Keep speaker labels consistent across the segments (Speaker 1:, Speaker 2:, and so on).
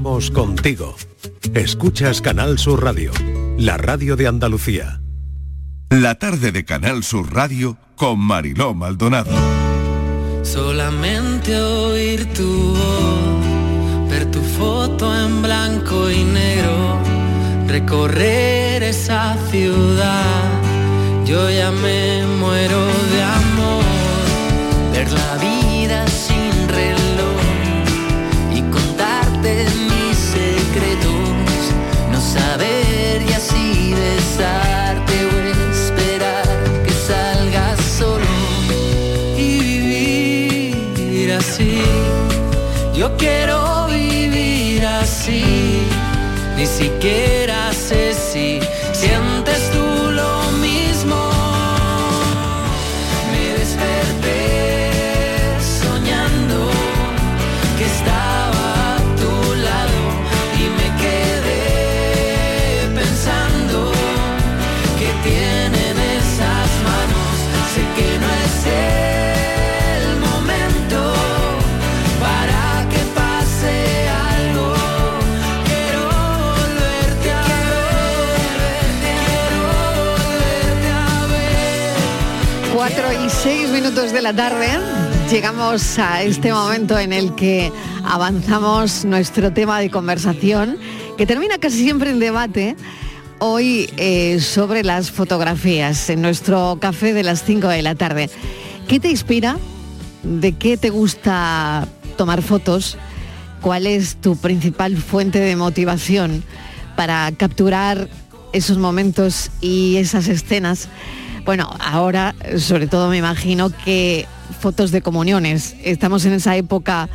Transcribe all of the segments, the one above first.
Speaker 1: Vamos contigo. Escuchas Canal Sur Radio, la radio de Andalucía.
Speaker 2: La tarde de Canal Sur Radio con Mariló Maldonado.
Speaker 3: Solamente oír tu voz, ver tu foto en blanco y negro, recorrer esa ciudad. Yo ya me muero de amor, ver la vida sin reloj y contarte saber y así besarte o esperar que salgas solo y vivir así. Yo quiero vivir así, ni siquiera sé si sientes
Speaker 4: minutos de la tarde. Llegamos a este momento en el que avanzamos nuestro tema de conversación, que termina casi siempre en debate, hoy eh, sobre las fotografías, en nuestro café de las 5 de la tarde. ¿Qué te inspira? ¿De qué te gusta tomar fotos? ¿Cuál es tu principal fuente de motivación para capturar esos momentos y esas escenas? Bueno, ahora sobre todo me imagino que fotos de comuniones. Estamos en esa época,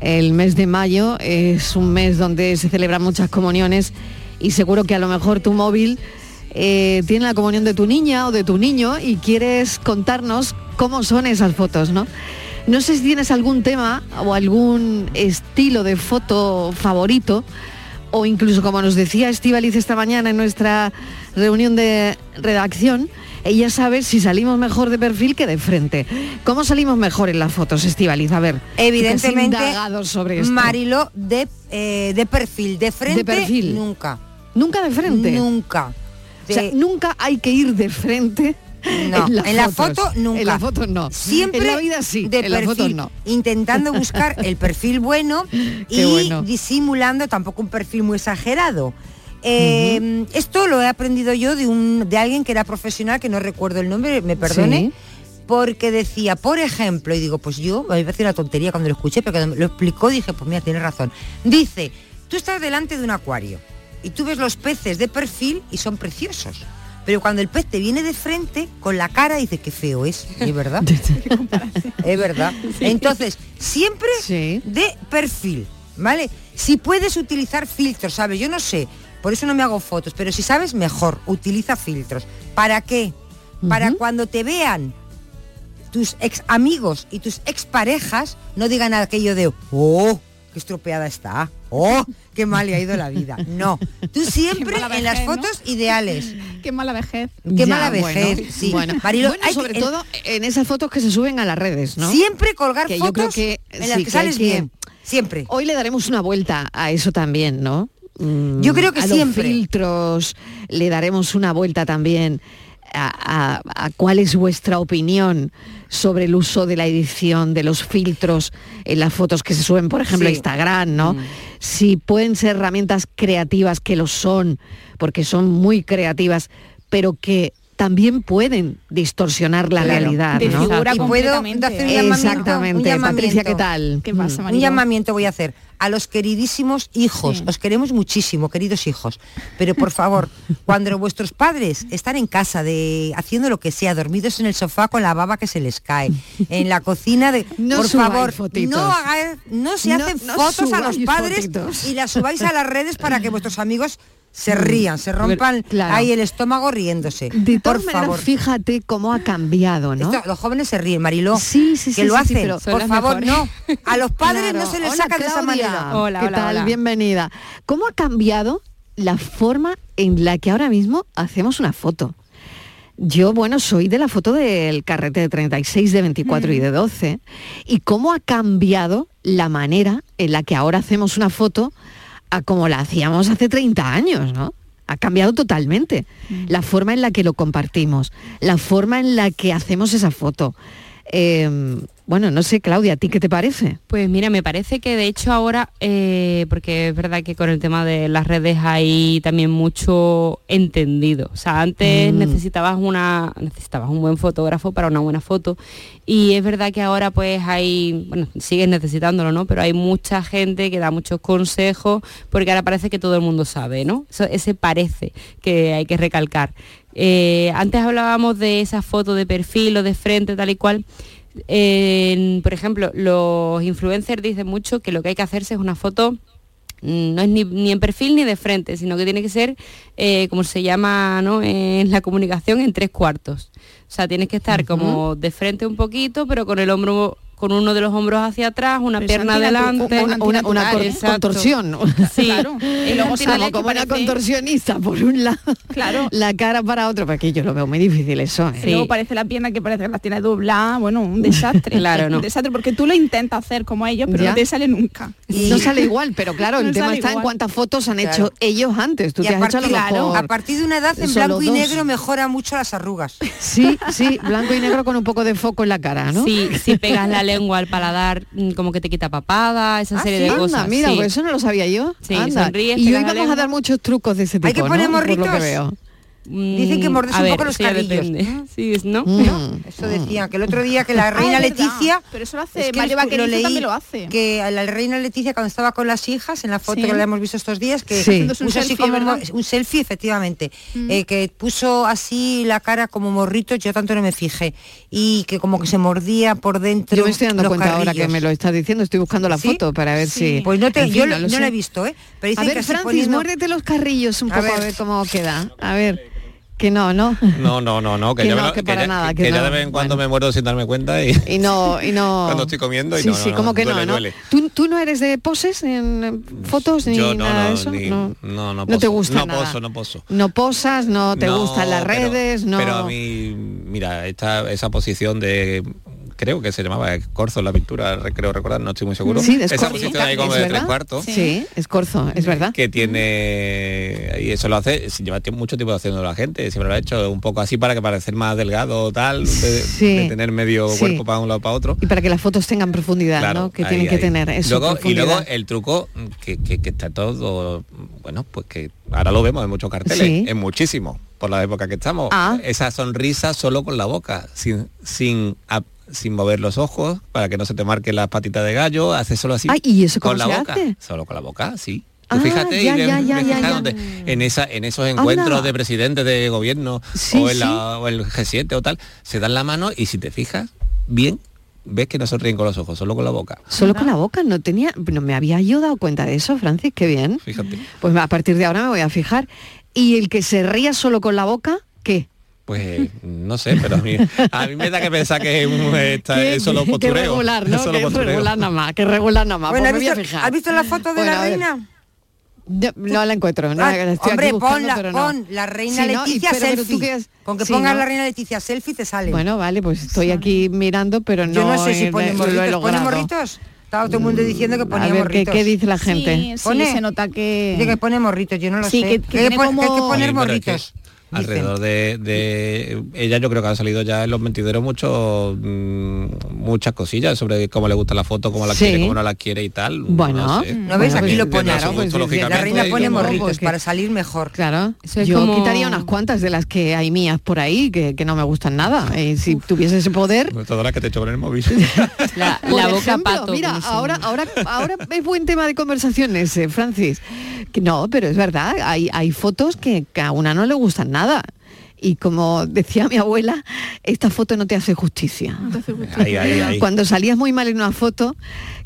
Speaker 4: el mes de mayo, es un mes donde se celebran muchas comuniones y seguro que a lo mejor tu móvil eh, tiene la comunión de tu niña o de tu niño y quieres contarnos cómo son esas fotos, ¿no? No sé si tienes algún tema o algún estilo de foto favorito o incluso como nos decía Estivaliz esta mañana en nuestra reunión de redacción, ella sabe si salimos mejor de perfil que de frente. ¿Cómo salimos mejor en las fotos, Estivaliz? A ver,
Speaker 5: Evidentemente,
Speaker 4: sobre esto.
Speaker 5: Marilo de, eh, de perfil, de frente,
Speaker 4: De perfil.
Speaker 5: nunca.
Speaker 4: ¿Nunca de frente?
Speaker 5: Nunca.
Speaker 4: O sea,
Speaker 5: De-
Speaker 4: nunca hay que ir de frente.
Speaker 5: No,
Speaker 4: en,
Speaker 5: en la foto nunca.
Speaker 4: En la foto no.
Speaker 5: Siempre
Speaker 4: En la vida sí,
Speaker 5: de
Speaker 4: en
Speaker 5: perfil,
Speaker 4: fotos no.
Speaker 5: intentando buscar el perfil bueno y
Speaker 4: bueno.
Speaker 5: disimulando tampoco un perfil muy exagerado. Eh, Esto lo he aprendido yo de un de alguien que era profesional, que no recuerdo el nombre, me perdone.
Speaker 4: Sí.
Speaker 5: Porque decía, por ejemplo, y digo, pues yo, me parece una tontería cuando lo escuché, pero cuando lo explicó dije, pues mira, tienes razón. Dice, tú estás delante de un acuario y tú ves los peces de perfil y son preciosos. Pero cuando el pez te viene de frente, con la cara, dices, qué feo es, es verdad. es verdad. Entonces, siempre
Speaker 4: Sí.
Speaker 5: de perfil, ¿vale? Si puedes utilizar filtros, ¿sabes? Yo no sé, por eso no me hago fotos, pero si sabes, mejor, utiliza filtros. ¿Para qué? Para cuando te vean tus ex amigos y tus ex parejas, no digan aquello de, oh, qué estropeada está, oh, qué mal le ha ido la vida. No, tú siempre en las fotos ideales.
Speaker 6: Qué mala vejez.
Speaker 5: Qué
Speaker 4: Ya,
Speaker 5: mala
Speaker 4: bueno,
Speaker 5: vejez, sí.
Speaker 4: Bueno,
Speaker 5: Marilo,
Speaker 4: Bueno,
Speaker 5: hay
Speaker 4: sobre todo en esas fotos que se suben a las redes, ¿no?
Speaker 5: Siempre colgar
Speaker 4: Que yo
Speaker 5: fotos
Speaker 4: creo que
Speaker 5: en las
Speaker 4: sí,
Speaker 5: que sales bien. Siempre.
Speaker 4: Hoy le daremos una vuelta a eso también, ¿no? Mm,
Speaker 5: Yo creo que
Speaker 4: a los
Speaker 5: siempre.
Speaker 4: filtros le daremos una vuelta también a, a- a cuál es vuestra opinión sobre el uso de la edición de los filtros en las fotos que se suben, por ejemplo, a. Instagram, ¿no?
Speaker 5: Mm.
Speaker 4: Si pueden ser herramientas creativas que lo son, porque son muy creativas, pero que también pueden distorsionar la
Speaker 5: Claro.
Speaker 4: realidad, ¿no?
Speaker 5: Y puedo
Speaker 6: completamente.
Speaker 5: hacer un llamamiento,
Speaker 4: Exactamente.
Speaker 5: un llamamiento.
Speaker 4: Patricia, ¿qué tal?
Speaker 6: ¿Qué pasa,
Speaker 4: Mm.
Speaker 5: Un llamamiento voy a hacer a los queridísimos hijos.
Speaker 6: Sí.
Speaker 5: Os queremos muchísimo, queridos hijos. Pero por favor, cuando vuestros padres están en casa de haciendo lo que sea, dormidos en el sofá con la baba que se les cae, en la cocina de
Speaker 4: No
Speaker 5: por favor,
Speaker 4: fotitos.
Speaker 5: no se
Speaker 4: No-
Speaker 5: hacen
Speaker 4: no
Speaker 5: fotos a los padres
Speaker 4: fotitos.
Speaker 5: y las subáis a las redes para que vuestros amigos se rían, se rompan
Speaker 4: Claro.
Speaker 5: ahí el estómago riéndose.
Speaker 4: De
Speaker 5: por
Speaker 4: todas maneras,
Speaker 5: favor.
Speaker 4: fíjate cómo ha cambiado, ¿no?
Speaker 5: Esto, los jóvenes se ríen, Mariló.
Speaker 4: Sí, sí,
Speaker 5: que
Speaker 4: sí,
Speaker 5: lo
Speaker 4: sí, sí,
Speaker 5: hacen. Por favor,
Speaker 6: mejores.
Speaker 5: no. A los padres
Speaker 4: Claro.
Speaker 5: no se les
Speaker 4: Hola,
Speaker 5: saca de esa manera.
Speaker 6: Hola,
Speaker 4: ¿Qué
Speaker 6: hola,
Speaker 4: tal?
Speaker 6: hola.
Speaker 4: Bienvenida. ¿Cómo ha cambiado la forma en la que ahora mismo hacemos una foto? Yo, bueno, soy de la foto del carrete de 36, de 24
Speaker 6: Mm.
Speaker 4: y de 12. ¿Y cómo ha cambiado la manera en la que ahora hacemos una foto a como la hacíamos hace 30 años, ¿no? Ha cambiado totalmente la forma en la que lo compartimos, la forma en la que hacemos esa foto. Eh, bueno, no sé, Claudia, ¿a ti qué te parece?
Speaker 6: Pues mira, me parece que de hecho ahora, eh, porque es verdad que con el tema de las redes hay también mucho entendido. O sea, antes
Speaker 4: Mm.
Speaker 6: necesitabas una, necesitabas un buen fotógrafo para una buena foto. Y es verdad que ahora pues hay, bueno, sigues necesitándolo, ¿no? Pero hay mucha gente que da muchos consejos, porque ahora parece que todo el mundo sabe, ¿no? Eso- ese parece que hay que recalcar. Eh, antes hablábamos de esa foto de perfil o de frente, tal y cual. Por ejemplo, los influencers dicen mucho que lo que hay que hacerse es una foto mm, no es ni, ni en perfil ni de frente, sino que tiene que ser, eh, como se llama ¿no? en la comunicación, en tres cuartos. O sea, tienes que estar como de frente un poquito, pero con el hombro con uno de los hombros hacia atrás, una
Speaker 7: Pero
Speaker 6: pierna adelante.
Speaker 4: Una, una- una
Speaker 7: Antinatural,
Speaker 4: cor-
Speaker 7: ¿eh?
Speaker 6: Exacto.
Speaker 4: contorsión.
Speaker 6: Sí,
Speaker 7: Claro. Y luego
Speaker 4: Como, como una contorsionista por un lado,
Speaker 7: Claro.
Speaker 4: la cara para otro, porque yo lo veo muy difícil eso. ¿eh?
Speaker 7: Y Luego parece la pierna que parece que las tiene dobladas, bueno, un desastre.
Speaker 6: Claro, no.
Speaker 7: Un desastre, porque tú lo intentas hacer como ellos, pero
Speaker 4: Ya.
Speaker 7: no te sale nunca.
Speaker 4: No sale igual, pero claro, el tema está en cuántas fotos han
Speaker 5: Claro.
Speaker 4: hecho ellos antes. Tú
Speaker 5: Y
Speaker 4: te
Speaker 5: a
Speaker 4: has hecho a lo
Speaker 5: partir,
Speaker 4: mejor
Speaker 5: a partir de una edad en blanco y
Speaker 4: dos.
Speaker 5: negro mejora mucho las arrugas.
Speaker 4: Sí, sí, blanco y negro con un poco de foco en la cara, ¿no?
Speaker 6: Sí, si pegas la lengua al paladar, mm, como que te quita papada, esa
Speaker 5: Ah,
Speaker 6: serie
Speaker 5: ¿sí?
Speaker 6: de
Speaker 4: Anda,
Speaker 6: cosas.
Speaker 4: mira,
Speaker 6: sí.
Speaker 4: pues eso no lo sabía yo.
Speaker 6: Sí,
Speaker 4: Anda.
Speaker 6: sonríes,
Speaker 4: y hoy vamos a dar muchos trucos de ese tipo,
Speaker 5: Hay que
Speaker 4: ¿no?
Speaker 5: poner
Speaker 4: Por lo que
Speaker 5: morritos.
Speaker 4: veo.
Speaker 5: Dicen que
Speaker 6: Mm,
Speaker 5: morderse
Speaker 6: a
Speaker 5: un
Speaker 6: ver,
Speaker 5: poco los carrillos.
Speaker 6: depende. Sí, es- ¿no?
Speaker 4: Mm.
Speaker 5: Eso decía que el otro día que la reina
Speaker 7: Ah, es verdad.
Speaker 5: Leticia
Speaker 7: Pero eso lo hace
Speaker 5: es que
Speaker 7: Mario
Speaker 5: lo leí,
Speaker 7: también lo hace.
Speaker 5: que a la reina Leticia cuando estaba con las hijas en la foto
Speaker 7: Sí.
Speaker 5: que la hemos visto estos días que
Speaker 4: Sí.
Speaker 7: Un
Speaker 5: puso así
Speaker 7: selfie,
Speaker 5: como un selfie efectivamente eh, que puso así la cara como morrito yo tanto no me fijé y que como que se mordía por dentro
Speaker 4: Yo me estoy dando
Speaker 5: los
Speaker 4: cuenta ahora que me lo estás diciendo, estoy buscando la
Speaker 5: ¿Sí?
Speaker 4: foto para ver
Speaker 7: Sí.
Speaker 4: si...
Speaker 5: pues no te,
Speaker 4: En
Speaker 5: yo
Speaker 4: fin,
Speaker 5: lo-
Speaker 4: lo
Speaker 5: no la he visto eh pero
Speaker 4: A
Speaker 5: dicen
Speaker 4: ver,
Speaker 5: que
Speaker 4: Francis,
Speaker 5: poniendo-
Speaker 4: muérdete los carrillos un
Speaker 5: A
Speaker 4: poco a
Speaker 5: ver.
Speaker 4: ver cómo queda. A ver, que no, ¿no?
Speaker 8: No, no, no, no, que,
Speaker 4: Que
Speaker 8: yo
Speaker 4: no,
Speaker 8: me lo-
Speaker 4: que para
Speaker 8: ya-
Speaker 4: nada,
Speaker 8: que
Speaker 4: que
Speaker 8: ya
Speaker 4: no.
Speaker 8: de vez en cuando
Speaker 4: Bueno.
Speaker 8: me muerdo sin darme cuenta y,
Speaker 4: Y no, y no...
Speaker 8: Cuando estoy comiendo y
Speaker 4: sí,
Speaker 8: no,
Speaker 4: sí,
Speaker 8: no,
Speaker 4: como que
Speaker 8: duele,
Speaker 4: no. ¿Tú, tú no eres de poses en fotos ni
Speaker 8: yo
Speaker 4: nada de eso?
Speaker 8: ni-
Speaker 4: no.
Speaker 8: no, no
Speaker 4: No te gusta
Speaker 8: No
Speaker 4: nada.
Speaker 8: poso, no poso.
Speaker 4: No posas, no te gustan las
Speaker 8: pero-
Speaker 4: redes, no...
Speaker 8: Pero a mí, mira, esta, esa posición de creo que se llamaba Corzo en la pintura, re- creo recordar, no estoy muy seguro.
Speaker 4: Sí, de
Speaker 8: esa posición ahí como
Speaker 4: ¿Es
Speaker 8: de
Speaker 4: verdad?
Speaker 8: tres cuartos.
Speaker 4: Sí, es corzo, es verdad.
Speaker 8: que tiene y eso lo hace lleva mucho tiempo haciendo la gente siempre lo ha hecho un poco así para que parecer más delgado o tal de,
Speaker 4: Sí.
Speaker 8: de tener medio
Speaker 4: Sí.
Speaker 8: cuerpo para un lado para otro
Speaker 4: Y para que las fotos tengan profundidad,
Speaker 8: Claro,
Speaker 4: ¿no? Que
Speaker 8: ahí,
Speaker 4: tienen que tener eso.
Speaker 8: Luego- y luego el truco que, que- que está todo bueno pues que ahora lo vemos en muchos carteles
Speaker 4: Sí.
Speaker 8: en muchísimos por la época que estamos
Speaker 4: Ah.
Speaker 8: esa sonrisa solo con la boca sin sin sin mover los ojos para que no se te marque las patitas de gallo hace solo así
Speaker 4: Ay, ¿y eso cómo
Speaker 8: con la
Speaker 4: se
Speaker 8: boca
Speaker 4: hace?
Speaker 8: solo con la boca sí Tú
Speaker 4: Ah,
Speaker 8: fíjate
Speaker 4: ya,
Speaker 8: y
Speaker 4: ya, ya,
Speaker 8: en esa en esos encuentros
Speaker 4: Anda.
Speaker 8: de presidentes de gobierno
Speaker 4: Sí,
Speaker 8: o, en la-
Speaker 4: sí.
Speaker 8: o el G7 o tal se dan la mano y si te fijas bien ves que no sonríen con los ojos solo con la boca
Speaker 4: Solo con la boca, no tenía, no me había yo dado cuenta de eso, Francis, qué bien.
Speaker 8: fíjate
Speaker 4: Pues a partir de ahora me voy a fijar. ¿Y el que se ría solo con la boca, qué?
Speaker 8: Pues no sé, pero a mí, a mí me da que pensar que es, un- está-
Speaker 4: Qué-
Speaker 8: es solo
Speaker 4: qué
Speaker 8: postureo.
Speaker 4: regular, ¿no?
Speaker 8: solo
Speaker 4: que
Speaker 8: postureo.
Speaker 4: regular nada más, que regular nada más.
Speaker 5: bueno
Speaker 4: Pues
Speaker 5: ¿has
Speaker 4: a
Speaker 5: visto,
Speaker 4: fijar.
Speaker 5: ¿has visto la foto de
Speaker 4: Bueno,
Speaker 5: la
Speaker 4: a ver.
Speaker 5: reina?
Speaker 4: No, no la encuentro. No,
Speaker 5: Ah,
Speaker 4: estoy
Speaker 5: hombre,
Speaker 4: buscando,
Speaker 5: pon, la,
Speaker 4: pero no.
Speaker 5: pon la reina Leticia
Speaker 4: pero- pero tú
Speaker 5: selfie.
Speaker 4: has-
Speaker 5: Con que
Speaker 4: sí,
Speaker 5: pongas
Speaker 4: ¿no?
Speaker 5: la reina Leticia selfie te sale.
Speaker 4: Bueno, vale, pues estoy aquí mirando, pero no,
Speaker 5: Yo no sé si
Speaker 4: he-
Speaker 5: pone
Speaker 4: lo he
Speaker 5: morritos. ¿Pone
Speaker 4: logrado.
Speaker 5: morritos? Estaba todo el mundo diciendo que
Speaker 4: A
Speaker 5: ponía
Speaker 4: ver, ¿qué,
Speaker 5: morritos.
Speaker 4: qué dice la gente?
Speaker 7: Sí, sí,
Speaker 5: Pone-
Speaker 7: se nota que...
Speaker 5: Dice que pone morritos, yo no lo
Speaker 7: Sí,
Speaker 5: sé.
Speaker 7: que- que tiene
Speaker 5: pon- que que poner
Speaker 8: Sí, que
Speaker 5: morritos.
Speaker 8: Alrededor de, de ella yo creo que han salido ya en los mentideros mucho, mm, muchas cosillas sobre cómo le gusta la foto, cómo la
Speaker 4: Sí.
Speaker 8: quiere, cómo no la quiere y tal.
Speaker 4: Bueno.
Speaker 8: no, sé.
Speaker 5: ¿No ves? Aquí lo pone.
Speaker 4: claro, pues,
Speaker 5: La reina pone morritos para salir mejor.
Speaker 4: Claro,
Speaker 6: es
Speaker 4: yo
Speaker 6: como-
Speaker 4: quitaría unas cuantas de las que hay mías por ahí que, que no me gustan nada. Y si tuviese ese poder,
Speaker 8: Pues todas las que te echo con el móvil.
Speaker 6: La, la boca
Speaker 4: ejemplo,
Speaker 6: pato.
Speaker 4: Mira, ahora, ahora, ahora es buen tema de conversación ese, Francis. Que no, pero es verdad, hay, hay fotos que, que a una no le gustan nada. Y como decía mi abuela, esta foto no te hace justicia.
Speaker 8: ahí, ahí, ahí.
Speaker 4: Cuando salías muy mal en una foto,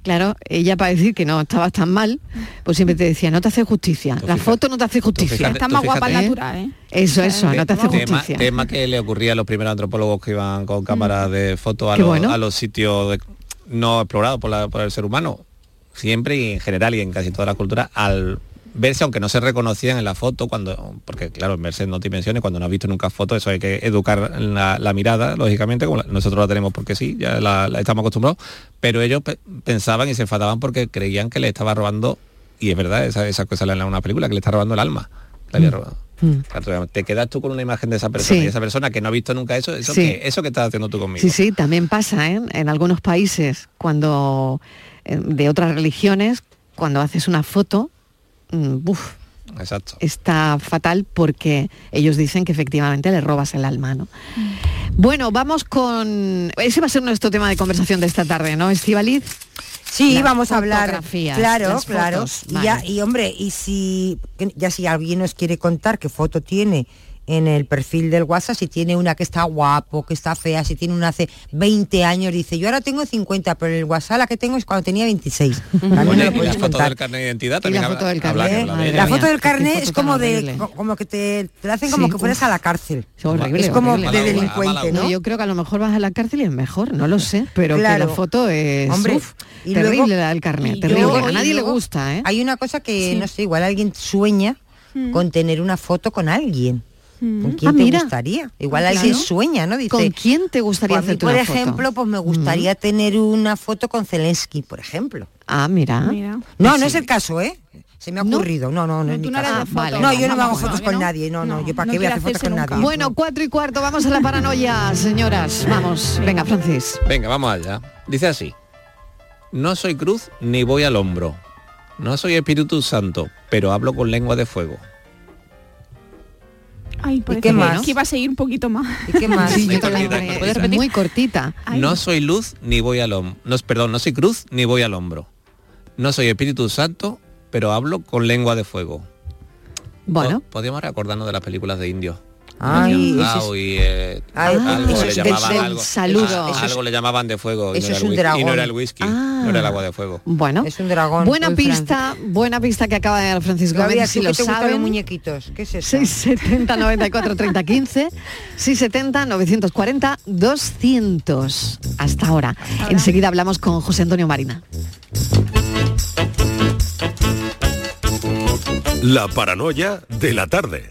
Speaker 4: claro, ella para decir que no estabas tan mal, pues siempre te decía, no te hace justicia.
Speaker 8: Tú
Speaker 4: La
Speaker 8: fíjate-
Speaker 4: foto no te hace justicia.
Speaker 8: fíjate-
Speaker 7: Está más guapa
Speaker 8: ¿eh?
Speaker 7: natural, ¿eh?
Speaker 4: Eso, eso, no te hace
Speaker 8: tema,
Speaker 4: justicia.
Speaker 8: tema que le ocurría a los primeros antropólogos que iban con cámaras de fotos a, los-
Speaker 4: bueno.
Speaker 8: a los sitios de- no explorados por, la- por el ser humano. Siempre y en general y en casi toda la cultura, al verse, aunque no se reconocían en la foto, cuando porque claro, verse dos dimensiones, cuando no has visto nunca foto, eso hay que educar la, la mirada, lógicamente, como la- nosotros la tenemos porque sí, ya la, la estamos acostumbrados, pero ellos pe- pensaban y se enfadaban porque creían que le estaba robando y es verdad, esa, esa cosa en una película que le está robando el alma. Había
Speaker 4: Mm.
Speaker 8: robado.
Speaker 4: Mm.
Speaker 8: Te quedas tú con una imagen de esa persona
Speaker 4: Sí.
Speaker 8: y esa persona que no ha visto nunca eso, eso,
Speaker 4: Sí.
Speaker 8: que, eso que estás haciendo tú conmigo.
Speaker 4: Sí, sí, también pasa ¿eh? en algunos países cuando eh, de otras religiones, cuando haces una foto, mm,
Speaker 8: Exacto.
Speaker 4: está fatal porque ellos dicen que efectivamente le robas el alma, ¿no? Bueno, vamos con... Ese va a ser nuestro tema de conversación de esta tarde, ¿no, Estivaliz?
Speaker 5: Sí,
Speaker 4: Las
Speaker 5: vamos a hablar. Claro,
Speaker 4: las
Speaker 5: claro.
Speaker 4: fotos,
Speaker 5: Y, ya- y, hombre, y si ya si alguien nos quiere contar qué foto tiene en el perfil del WhatsApp, si tiene una que está guapo, que está fea, si tiene una hace 20 años, dice, yo ahora tengo 50, pero el WhatsApp la que tengo es cuando tenía 26. También
Speaker 8: Bueno,
Speaker 5: me lo
Speaker 8: y la foto
Speaker 5: contar.
Speaker 8: del carnet de identidad
Speaker 4: Y
Speaker 8: también
Speaker 4: la
Speaker 8: habla-
Speaker 4: foto del
Speaker 8: habla-
Speaker 4: carnet,
Speaker 8: habla de
Speaker 4: madre
Speaker 8: ella.
Speaker 5: La
Speaker 4: mía,
Speaker 5: foto del
Speaker 4: qué
Speaker 5: carnet
Speaker 4: foto
Speaker 5: es como de como que te, te la hacen
Speaker 4: Sí,
Speaker 5: como que fueras a la cárcel.
Speaker 4: Es horrible,
Speaker 5: es como
Speaker 4: horrible.
Speaker 5: de delincuente,
Speaker 8: mala
Speaker 5: ¿no?
Speaker 4: Yo creo que a lo mejor vas a la cárcel y es mejor, no lo sé, pero
Speaker 5: Claro.
Speaker 4: que la foto es
Speaker 5: Hombre,
Speaker 4: uf,
Speaker 5: y
Speaker 4: terrible
Speaker 5: luego-
Speaker 4: la del carnet, terrible.
Speaker 5: luego-
Speaker 4: a nadie le gusta, ¿eh?
Speaker 5: Hay una cosa que,
Speaker 7: Sí.
Speaker 5: no sé, igual alguien sueña con tener una foto con alguien. ¿Con quién
Speaker 4: Ah,
Speaker 5: te
Speaker 4: mira.
Speaker 5: gustaría? Igual
Speaker 4: Ah,
Speaker 5: alguien
Speaker 4: claro.
Speaker 5: sueña, ¿no? Dice,
Speaker 4: ¿Con quién te gustaría
Speaker 5: "Pues a mí,
Speaker 4: hacerte
Speaker 5: por
Speaker 4: una foto?"
Speaker 5: ejemplo, pues me gustaría tener una foto con Zelensky, por ejemplo.
Speaker 4: Ah, mira.
Speaker 7: Mira.
Speaker 5: No, no es el caso, ¿eh? Se me ha
Speaker 4: ¿No?
Speaker 5: ocurrido. No, no, no,
Speaker 7: No,
Speaker 5: es mi
Speaker 7: tú no de
Speaker 4: Ah, vale.
Speaker 5: No, yo no me hago
Speaker 7: no,
Speaker 5: fotos con
Speaker 7: no.
Speaker 5: nadie. No, no,
Speaker 7: No,
Speaker 5: yo para
Speaker 7: no
Speaker 5: qué voy a hacer fotos con
Speaker 7: nunca.
Speaker 5: nadie.
Speaker 4: Bueno, cuatro y cuarto, vamos a la paranoia, señoras. Vamos, venga, Francis.
Speaker 8: Venga, vamos allá. Dice así. No soy cruz ni voy al hombro. No soy Espíritu Santo, pero hablo con lengua de fuego.
Speaker 7: Ay, parece
Speaker 5: qué
Speaker 7: que-
Speaker 5: más?
Speaker 7: que iba a seguir un poquito más.
Speaker 5: ¿Y qué más?
Speaker 4: Sí,
Speaker 8: Muy cortita,
Speaker 4: eh,
Speaker 8: ¿puedes
Speaker 4: es
Speaker 6: repetir?
Speaker 4: muy cortita.
Speaker 7: Ay.
Speaker 8: No soy luz ni voy al hombro. No, perdón, no soy cruz ni voy al hombro. No soy Espíritu Santo, pero hablo con lengua de fuego.
Speaker 4: Bueno,
Speaker 8: Po- Podríamos recordarnos de las películas de indios.
Speaker 5: Ay, eso es-
Speaker 8: y, eh,
Speaker 5: Ay,
Speaker 8: algo
Speaker 5: eso
Speaker 8: le llamaban
Speaker 4: del
Speaker 8: algo,
Speaker 4: saludo.
Speaker 8: ah, algo le llamaban de fuego y
Speaker 5: eso
Speaker 8: no, era
Speaker 5: es
Speaker 8: el
Speaker 5: un
Speaker 8: whisky, y no
Speaker 5: dragón.
Speaker 8: era el whisky,
Speaker 4: Ah.
Speaker 8: no era el agua de fuego.
Speaker 4: bueno.
Speaker 5: es un dragón.
Speaker 4: Buena pista, buena pista que acaba de dar Francisco
Speaker 5: Gabriel,
Speaker 4: Gómez, si
Speaker 5: ¿tú
Speaker 4: lo saben.
Speaker 5: muñequitos? ¿Qué es eso?
Speaker 4: 670 94 30 15 670 940 200 hasta ahora. Enseguida hablamos con José Antonio Marina.
Speaker 1: La paranoia de la tarde.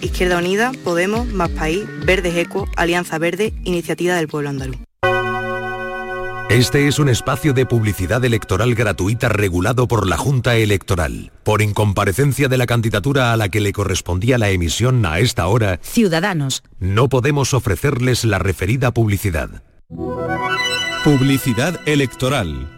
Speaker 9: Izquierda Unida, Podemos, Más País, Verdes Eco, Alianza Verde, Iniciativa del Pueblo Andaluz.
Speaker 1: Este es un espacio de publicidad electoral gratuita regulado por la Junta Electoral. Por incomparecencia de la candidatura a la que le correspondía la emisión a esta hora,
Speaker 10: Ciudadanos.
Speaker 1: no podemos ofrecerles la referida publicidad.
Speaker 2: Publicidad electoral.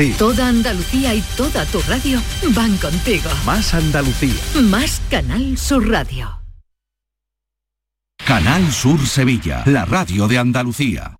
Speaker 11: ti.
Speaker 10: Toda Andalucía y toda tu radio van contigo.
Speaker 11: Más Andalucía.
Speaker 10: Más Canal Sur Radio.
Speaker 2: Canal Sur Sevilla, la radio de Andalucía.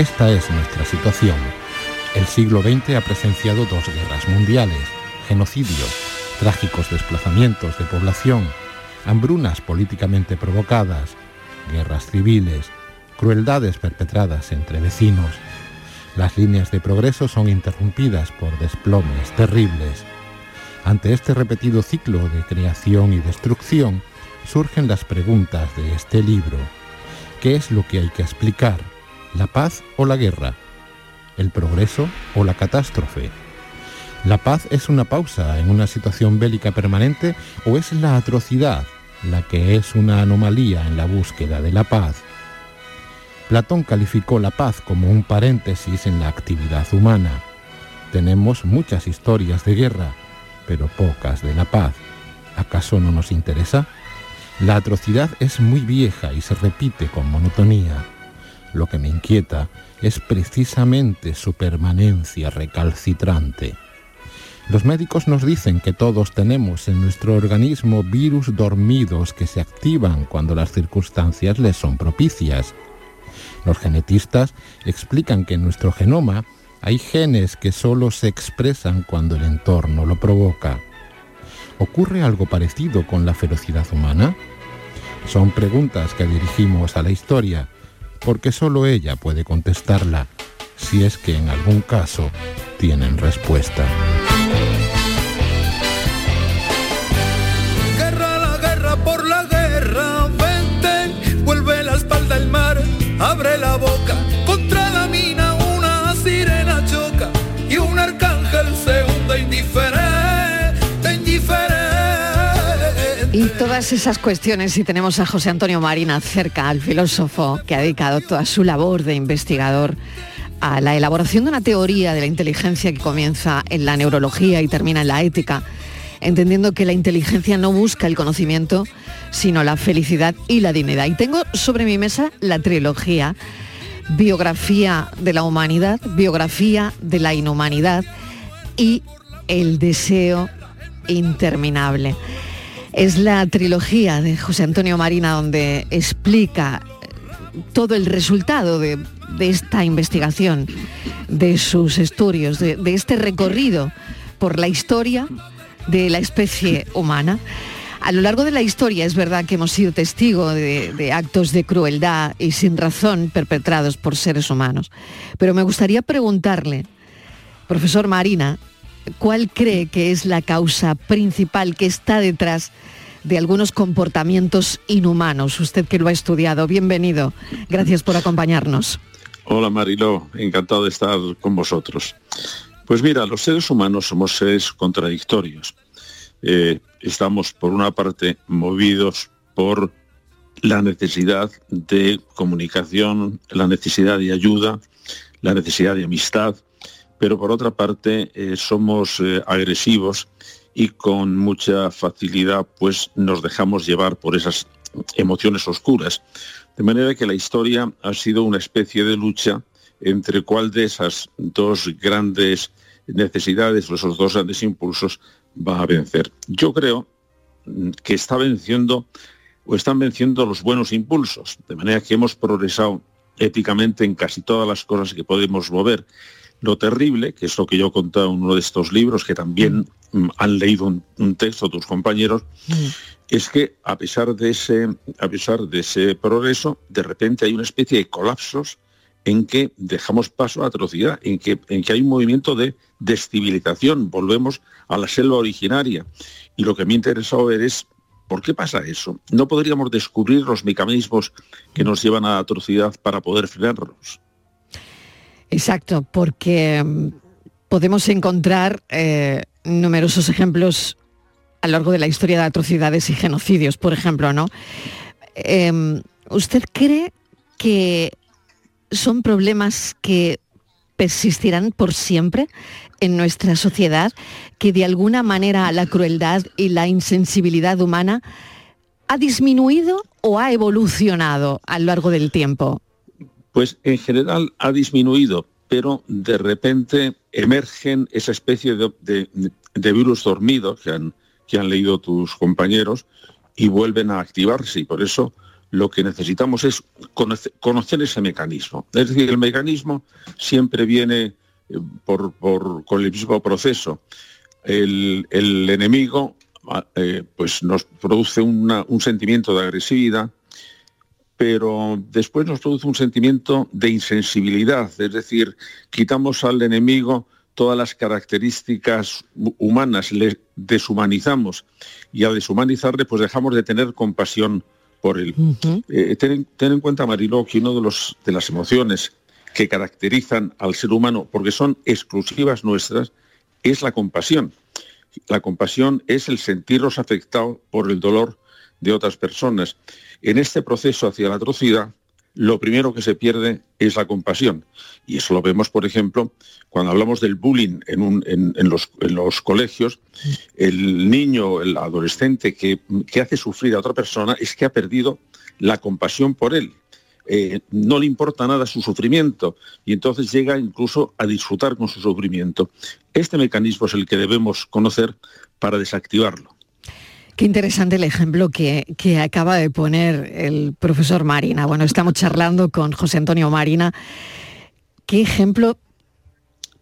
Speaker 12: Esta es nuestra situación. El siglo XX ha presenciado dos guerras mundiales, genocidios, trágicos desplazamientos de población, hambrunas políticamente provocadas, guerras civiles, crueldades perpetradas entre vecinos. Las líneas de progreso son interrumpidas por desplomes terribles. Ante este repetido ciclo de creación y destrucción, surgen las preguntas de este libro. ¿Qué es lo que hay que explicar? ¿La paz o la guerra? ¿El progreso o la catástrofe? ¿La paz es una pausa en una situación bélica permanente o es la atrocidad la que es una anomalía en la búsqueda de la paz? Platón calificó la paz como un paréntesis en la actividad humana. Tenemos muchas historias de guerra, pero pocas de la paz. ¿Acaso no nos interesa? La atrocidad es muy vieja y se repite con monotonía. Lo que me inquieta es precisamente su permanencia recalcitrante. Los médicos nos dicen que todos tenemos en nuestro organismo virus dormidos que se activan cuando las circunstancias les son propicias. Los genetistas explican que en nuestro genoma hay genes que solo se expresan cuando el entorno lo provoca. ¿Ocurre algo parecido con la ferocidad humana? Son preguntas que dirigimos a la historia, porque solo ella puede contestarla, si es que en algún caso tienen respuesta.
Speaker 13: Y
Speaker 4: todas esas cuestiones, si tenemos a José Antonio Marina cerca, al filósofo que ha dedicado toda su labor de investigador a la elaboración de una teoría de la inteligencia que comienza en la neurología y termina en la ética, entendiendo que la inteligencia no busca el conocimiento, sino la felicidad y la dignidad. Y tengo sobre mi mesa la trilogía, biografía de la humanidad, biografía de la inhumanidad y el deseo interminable. Es la trilogía de José Antonio Marina donde explica todo el resultado de, de esta investigación, de sus estudios, de, de este recorrido por la historia de la especie humana. A lo largo de la historia es verdad que hemos sido testigos de, de, actos de crueldad y sin razón perpetrados por seres humanos. Pero me gustaría preguntarle, profesor Marina, ¿cuál cree que es la causa principal que está detrás de algunos comportamientos inhumanos? Usted que lo ha estudiado, bienvenido. Gracias por acompañarnos.
Speaker 14: Hola Mariló, encantado de estar con vosotros. Pues mira, los seres humanos somos seres contradictorios. Eh, estamos por una parte movidos por la necesidad de comunicación, la necesidad de ayuda, la necesidad de amistad, pero por otra parte eh, somos eh, agresivos y con mucha facilidad pues nos dejamos llevar por esas emociones oscuras. De manera que la historia ha sido una especie de lucha entre cuál de esas dos grandes necesidades o esos dos grandes impulsos va a vencer. Yo creo que está venciendo o están venciendo los buenos impulsos, de manera que hemos progresado éticamente en casi todas las cosas que podemos mover. Lo terrible, que es lo que yo he contado en uno de estos libros, que también mm, han leído un, un texto tus compañeros, mm. es que a pesar, de ese, a pesar de ese progreso, de repente hay una especie de colapsos en que dejamos paso a atrocidad, en que, en que hay un movimiento de descivilización, volvemos a la selva originaria. Y lo que me ha interesado ver es ¿Por qué pasa eso? ¿No podríamos descubrir los mecanismos que nos llevan a la atrocidad para poder frenarlos?
Speaker 4: Exacto, porque mm, podemos encontrar eh, numerosos ejemplos a lo largo de la historia de atrocidades y genocidios, por ejemplo, ¿no? Em, ¿Usted cree que son problemas que persistirán por siempre en nuestra sociedad, que de alguna manera la crueldad y la insensibilidad humana ha disminuido o ha evolucionado a lo largo del tiempo?
Speaker 14: Pues en general ha disminuido, pero de repente emergen esa especie de, virus dormidos que han, leído tus compañeros y vuelven a activarse. Y por eso lo que necesitamos es conoce- conocer ese mecanismo. Es decir, el mecanismo siempre viene eh, por, con el mismo proceso. El, enemigo ah, eh, pues nos produce un sentimiento de agresividad, pero después nos produce un sentimiento de insensibilidad, es decir, quitamos al enemigo todas las características hu- humanas, le deshumanizamos y al deshumanizarle pues dejamos de tener compasión por él. Eh, ten, en- ten en cuenta, Mariló, que una de, los, de las emociones que caracterizan al ser humano, porque son exclusivas nuestras, es la compasión. La compasión es el sentirnos afectados por el dolor de otras personas. En este proceso hacia la atrocidad, lo primero que se pierde es la compasión. Y eso lo vemos, por ejemplo, cuando hablamos del bullying en, los, colegios, el niño, el adolescente que, que hace sufrir a otra persona es que ha perdido la compasión por él. Eh, no le importa nada su sufrimiento y entonces llega incluso a disfrutar con su sufrimiento. Este mecanismo es el que debemos conocer para desactivarlo.
Speaker 4: Qué interesante el ejemplo que, que acaba de poner el profesor Marina. Bueno, estamos charlando con José Antonio Marina. Qué ejemplo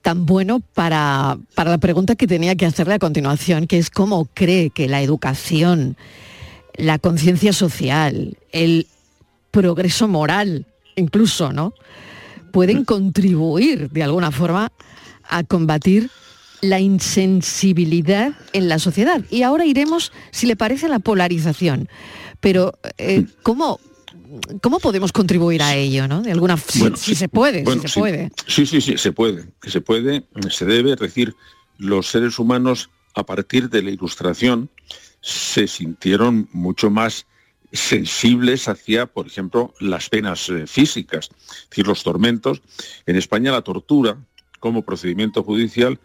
Speaker 4: tan bueno para, para la pregunta que tenía que hacerle a continuación, que es cómo cree que la educación, la conciencia social, el progreso moral, incluso, ¿no? Pueden contribuir de alguna forma a combatir la insensibilidad en la sociedad. Y ahora iremos, si le parece, a la polarización. Pero, eh, ¿cómo, ¿cómo podemos contribuir a ello, no? De alguna si,
Speaker 14: Bueno,
Speaker 4: si
Speaker 14: sí,
Speaker 4: se puede,
Speaker 14: bueno,
Speaker 4: si se
Speaker 14: sí.
Speaker 4: puede.
Speaker 14: Sí, sí, sí, se puede. Se puede, se debe, es decir, los seres humanos a partir de la ilustración se sintieron mucho más sensibles hacia, por ejemplo, las penas eh, físicas, es decir, los tormentos. En España la tortura como procedimiento judicial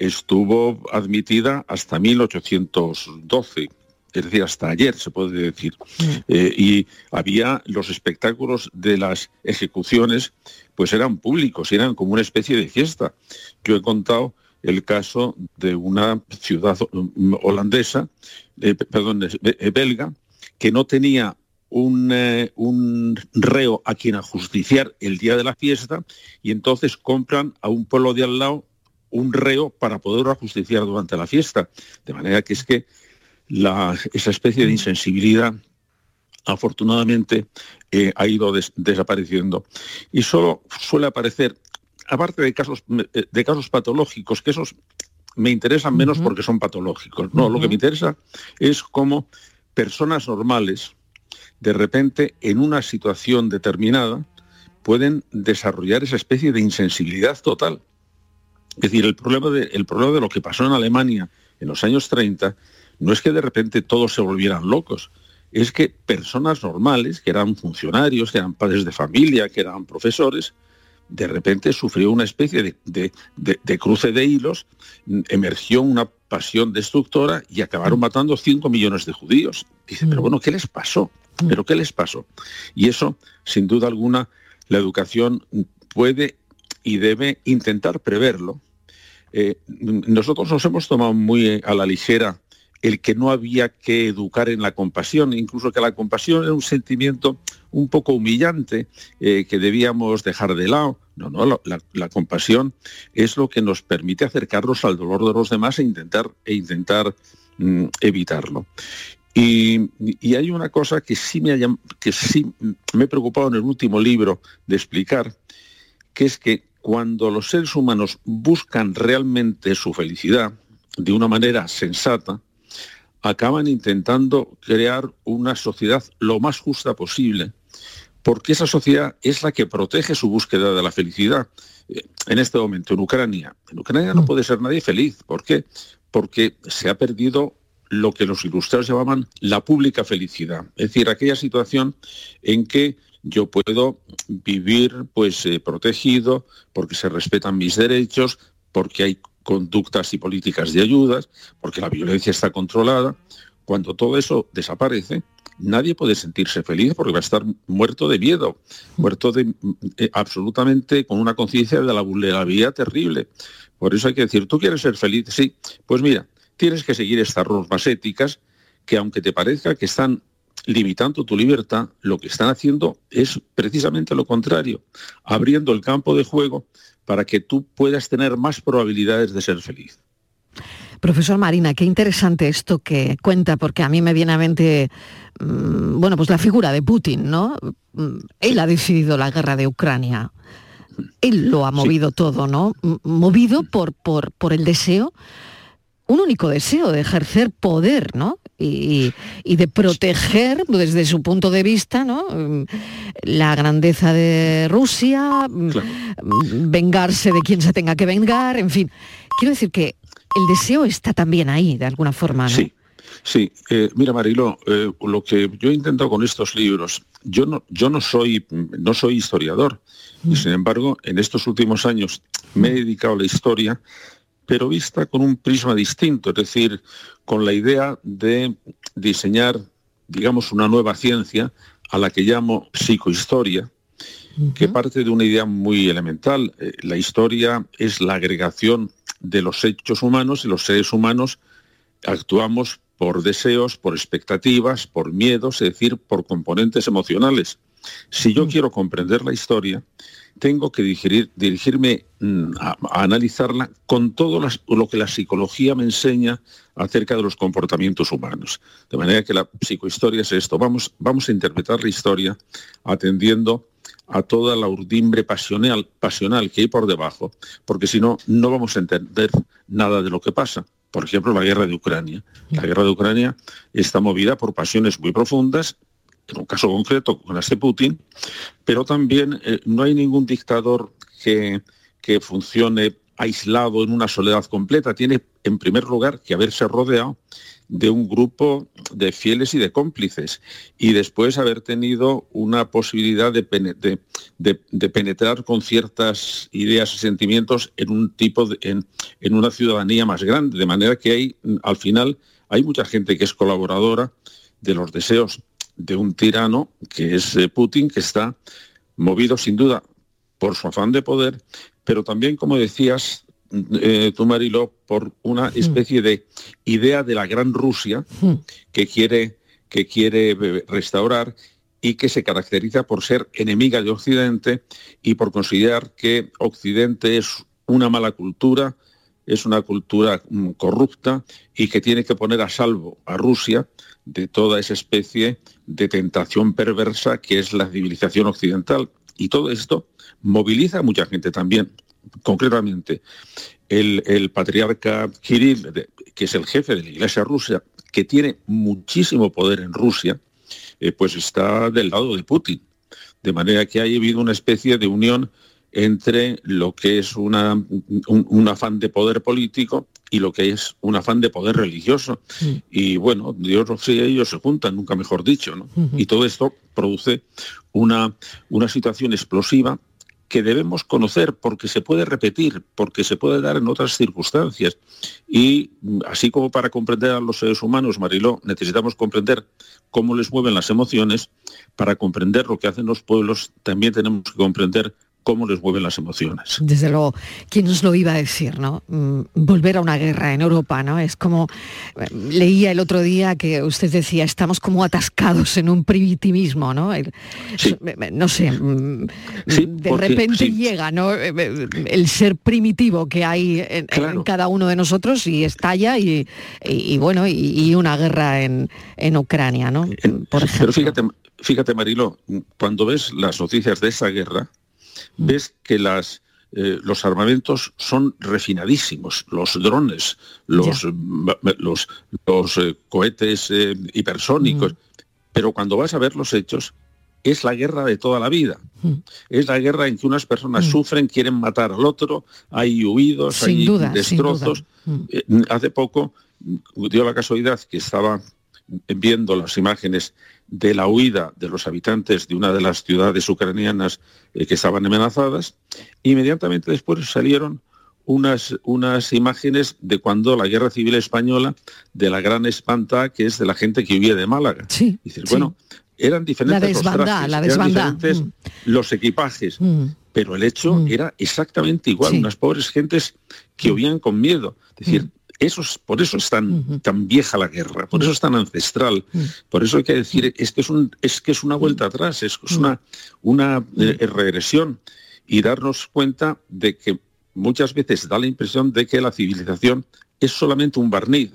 Speaker 14: estuvo admitida hasta 1812, es decir, hasta ayer se puede decir. Eh, y había los espectáculos de las ejecuciones, pues eran públicos, eran como una especie de fiesta. Yo he contado el caso de una ciudad mm, holandesa, eh, perdón, eh, belga, que no tenía un, eh, un reo a quien ajusticiar el día de la fiesta y entonces compran a un pueblo de al lado un reo para poder ajusticiar durante la fiesta. De manera que es que la- esa especie de insensibilidad afortunadamente eh, ha ido des- desapareciendo. Y solo suele aparecer, aparte de casos, eh, de casos patológicos, que esos me interesan menos porque son patológicos. No, lo que me interesa es cómo personas normales, de repente, en una situación determinada, pueden desarrollar esa especie de insensibilidad total. Es decir, el problema, de, el problema de lo que pasó en Alemania en los años 30 no es que de repente todos se volvieran locos, es que personas normales, que eran funcionarios, que eran padres de familia, que eran profesores, de repente sufrió una especie de, de- de- de cruce de hilos, mm, emergió una pasión destructora y acabaron matando 5 millones de judíos. Dice, pero bueno, ¿qué les pasó? ¿Pero qué les pasó? Y eso, sin duda alguna, la educación puede y debe intentar preverlo. Eh, nosotros nos hemos tomado muy a la ligera el que no había que educar en la compasión, incluso que la compasión era un sentimiento un poco humillante eh, que debíamos dejar de lado. No, no, la, la- compasión es lo que nos permite acercarnos al dolor de los demás e intentar, e intentar mm, evitarlo. Y, y hay una cosa que sí, me ha que sí me he preocupado en el último libro de explicar, que es que cuando los seres humanos buscan realmente su felicidad de una manera sensata, acaban intentando crear una sociedad lo más justa posible, porque esa sociedad es la que protege su búsqueda de la felicidad. Eh, En este momento, en Ucrania, en Ucrania no puede ser nadie feliz. ¿Por qué? Porque se ha perdido lo que los ilustrados llamaban la pública felicidad, es decir, aquella situación en que yo puedo vivir pues eh, protegido porque se respetan mis derechos, porque hay conductas y políticas de ayudas, porque la violencia está controlada. Cuando todo eso desaparece, nadie puede sentirse feliz porque va a estar muerto de miedo, muerto de eh, absolutamente con una conciencia de la vulnerabilidad terrible. Por eso hay que decir, ¿tú quieres ser feliz? Sí, pues mira, tienes que seguir estas normas éticas que aunque te parezca que están limitando tu libertad, lo que están haciendo es precisamente lo contrario, abriendo el campo de juego para que tú puedas tener más probabilidades de ser feliz.
Speaker 4: Profesor Marina, qué interesante esto que cuenta, porque a mí me viene a mente, mm, bueno, pues la figura de Putin, ¿no? Mm, Él ha decidido la guerra de Ucrania. Él lo ha movido todo, ¿no? Movido por, por, por el deseo, un único deseo de ejercer poder, ¿no? Y, y de proteger desde su punto de vista, ¿no? Mm, La grandeza de Rusia, mm, mm, vengarse de quien se tenga que vengar, en fin. Quiero decir que el deseo está también ahí, de alguna forma, ¿no?
Speaker 14: Sí, sí. Eh, mira, Marilo, eh, lo que yo he intentado con estos libros, yo no, yo no soy, no soy historiador, y sin embargo, en estos últimos años me he dedicado a la historia, pero vista con un prisma distinto, es decir, con la idea de diseñar, digamos, una nueva ciencia a la que llamo psicohistoria, que parte de una idea muy elemental. Eh, La historia es la agregación de los hechos humanos y los seres humanos actuamos por deseos, por expectativas, por miedos, es decir, por componentes emocionales. Si yo quiero comprender la historia, tengo que dirigirme mm, a, a analizarla con todo las- lo que la psicología me enseña acerca de los comportamientos humanos. De manera que la psicohistoria es esto. Vamos, vamos a interpretar la historia atendiendo a toda la urdimbre pasional, pasional que hay por debajo, porque si no, no vamos a entender nada de lo que pasa. Por ejemplo, la guerra de Ucrania. La guerra de Ucrania está movida por pasiones muy profundas, en un caso concreto con este Putin, pero también eh, no hay ningún dictador que, funcione aislado en una soledad completa. Tiene, en primer lugar, que haberse rodeado de un grupo de fieles y de cómplices y después haber tenido una posibilidad de, pene- de- de- de penetrar con ciertas ideas y sentimientos en un tipo en, en una ciudadanía más grande de manera que hay al final hay mucha gente que es colaboradora de los deseos de un tirano que es eh, Putin que está movido sin duda por su afán de poder pero también como decías eh, tú Marilo por una especie de idea de la gran Rusia que quiere, que quiere eh, restaurar y que se caracteriza por ser enemiga de Occidente y por considerar que Occidente es una mala cultura, es una cultura mm, corrupta y que tiene que poner a salvo a Rusia de toda esa especie de tentación perversa que es la civilización occidental. Y todo esto moviliza a mucha gente también. Concretamente, el, el patriarca Kirill, que es el jefe de la Iglesia rusa, que tiene muchísimo poder en Rusia, eh, pues está del lado de Putin. De manera que ha habido una especie de unión entre lo que es una, un, un afán de poder político y lo que es un afán de poder religioso. Y bueno, Dios y ellos se juntan, nunca mejor dicho. ¿no? Y todo esto produce una, una situación explosiva que debemos conocer porque se puede repetir, porque se puede dar en otras circunstancias. Y mm, así como para comprender a los seres humanos, Mariló, necesitamos comprender cómo les mueven las emociones, para comprender lo que hacen los pueblos, también tenemos que comprender cómo les mueven las emociones.
Speaker 4: Desde luego, ¿quién nos lo iba a decir, no? Mm, Volver a una guerra en Europa, ¿no? Es como, eh, leía el otro día que usted decía, estamos como atascados en un primitivismo, ¿no? El- No sé, mm, de
Speaker 14: porque-
Speaker 4: repente
Speaker 14: sí.
Speaker 4: llega, ¿no? Eh, eh, El ser primitivo que hay en, en cada uno de nosotros y estalla y, y- y bueno, y, y una guerra en, en Ucrania, ¿no? Por
Speaker 14: Pero fíjate, fíjate Marilo, cuando ves las noticias de esa guerra, ves que las, eh, los armamentos son refinadísimos, los drones, los, los, los, eh, cohetes eh, hipersónicos, pero cuando vas a ver los hechos, es la guerra de toda la vida. Es la guerra en que unas personas sufren, quieren matar al otro, hay huidos,
Speaker 4: Sin
Speaker 14: hay
Speaker 4: duda,
Speaker 14: destrozos. hace poco dio la casualidad que estaba viendo las imágenes de la huida de los habitantes de una de las ciudades ucranianas eh, que estaban amenazadas. Inmediatamente después salieron unas, unas imágenes de cuando la guerra civil española, de la gran espanta que es de la gente que huía de Málaga.
Speaker 4: Sí,
Speaker 14: Dices, bueno, eran diferentes
Speaker 4: La
Speaker 14: los trajes,
Speaker 4: la
Speaker 14: eran diferentes
Speaker 4: Mm.
Speaker 14: los equipajes,
Speaker 4: Mm.
Speaker 14: pero el hecho era exactamente igual,
Speaker 4: Sí.
Speaker 14: unas pobres gentes que huían con miedo. Es decir, eso es- por eso es tan, tan vieja la guerra, por eso es tan ancestral, por eso hay que decir, es que es, un, es, que es una vuelta atrás, es, es una, una eh, regresión. Y darnos cuenta de que muchas veces da la impresión de que la civilización es solamente un barniz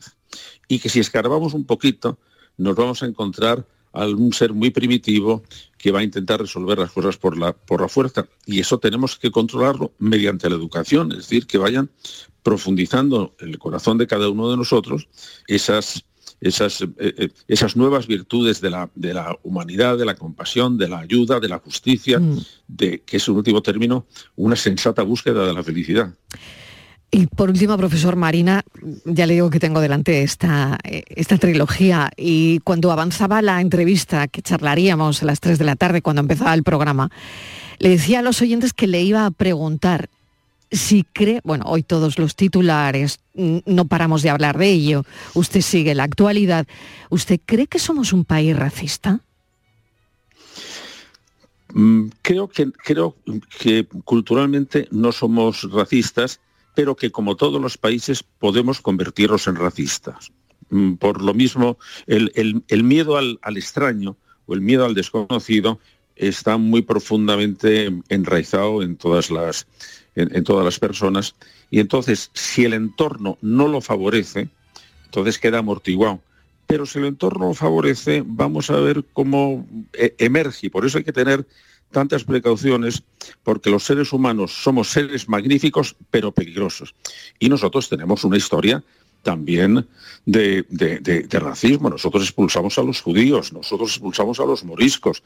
Speaker 14: y que si escarbamos un poquito nos vamos a encontrar a un ser muy primitivo que va a intentar resolver las cosas por la, por la fuerza. Y eso tenemos que controlarlo mediante la educación, es decir, que vayan profundizando en el corazón de cada uno de nosotros esas, esas, eh, eh, esas nuevas virtudes de la, de la humanidad, de la compasión, de la ayuda, de la justicia, de que es en último término una sensata búsqueda de la felicidad.
Speaker 4: Y por último, profesor Marina, ya le digo que tengo delante esta, eh, esta trilogía y cuando avanzaba la entrevista que charlaríamos a las 3 de la tarde cuando empezaba el programa, le decía a los oyentes que le iba a preguntar si cree, bueno, hoy todos los titulares, no paramos de hablar de ello, usted sigue la actualidad, ¿usted cree que somos un país racista?
Speaker 14: Mm, Creo que, creo que culturalmente no somos racistas, pero que como todos los países podemos convertirnos en racistas. Mm, Por lo mismo, el, el- el miedo al, al extraño o el miedo al desconocido está muy profundamente enraizado en todas las, en, todas las personas. Y entonces, si el entorno no lo favorece, entonces queda amortiguado. Pero si el entorno lo favorece, vamos a ver cómo eh, emerge. Por eso hay que tener tantas precauciones, porque los seres humanos somos seres magníficos, pero peligrosos. Y nosotros tenemos una historia también de, de- racismo. Nosotros expulsamos a los judíos, nosotros expulsamos a los moriscos.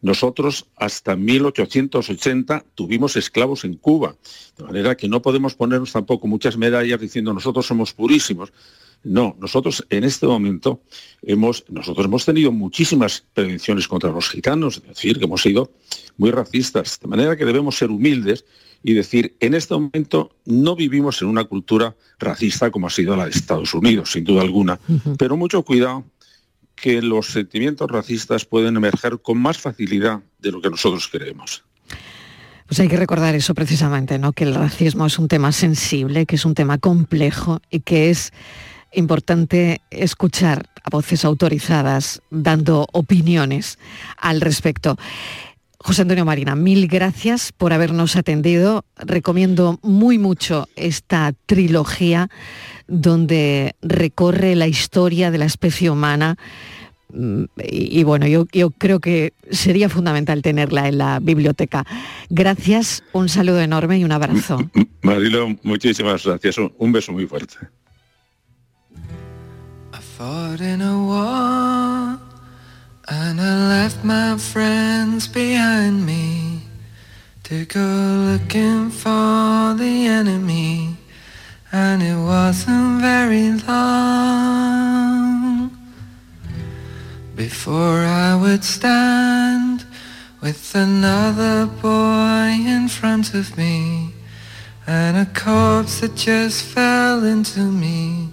Speaker 14: Nosotros hasta 1880 tuvimos esclavos en Cuba. De manera que no podemos ponernos tampoco muchas medallas diciendo nosotros somos purísimos. No, nosotros en este momento hemos, nosotros hemos tenido muchísimas prevenciones contra los gitanos, es decir, que hemos sido muy racistas, de manera que debemos ser humildes y decir, en este momento no vivimos en una cultura racista como ha sido la de Estados Unidos, sin duda alguna, pero mucho cuidado que los sentimientos racistas pueden emerger con más facilidad de lo que nosotros creemos.
Speaker 4: Pues hay que recordar eso precisamente, ¿no? Que el racismo es un tema sensible, que es un tema complejo y que es importante escuchar a voces autorizadas dando opiniones al respecto. José Antonio Marina, mil gracias por habernos atendido. Recomiendo muy mucho esta trilogía donde recorre la historia de la especie humana. Mm, Y, y bueno, yo, yo creo que sería fundamental tenerla en la biblioteca. Gracias, un saludo enorme y un abrazo.
Speaker 14: Marilo, muchísimas gracias. Un, un beso muy fuerte.
Speaker 15: And I left my friends behind me to go looking for the enemy and it wasn't very long before I would stand with another boy in front of me and a corpse that just fell into me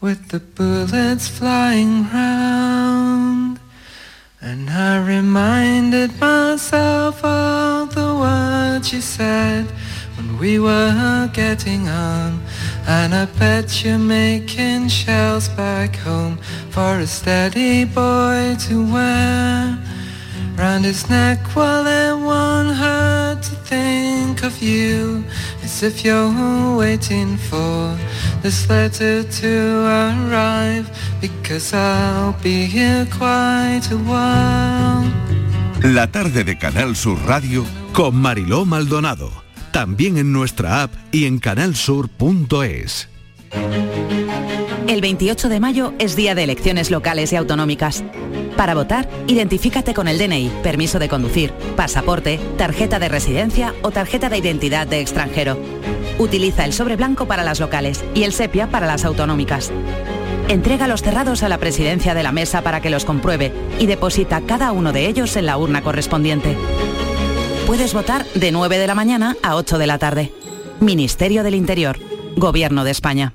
Speaker 15: with the bullets flying round. And I reminded myself of the words you said when we were getting on. And I bet you're making shells back home for a steady boy to wear round his neck while it won't hurt to think of you as if you're waiting for this letter to arrive because I'll be here quite a while.
Speaker 16: La tarde de Canal Sur Radio
Speaker 2: Con Mariló Maldonado. También en nuestra app y en canalsur.es.
Speaker 17: El 28 de mayo es día de elecciones locales y autonómicas. Para votar, identifícate con el DNI, permiso de conducir, pasaporte, tarjeta de residencia o tarjeta de identidad de extranjero. Utiliza el sobre blanco para las locales y el sepia para las autonómicas. Entrega los cerrados a la presidencia de la mesa para que los compruebe y deposita cada uno de ellos en la urna correspondiente. Puedes votar de 9 de la mañana a 8 de la tarde. Ministerio del Interior. Gobierno de España.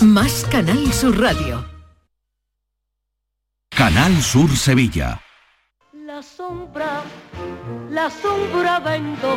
Speaker 10: Más Canal Sur Radio.
Speaker 2: Canal Sur Sevilla.
Speaker 18: La sombra, la sombra vendo.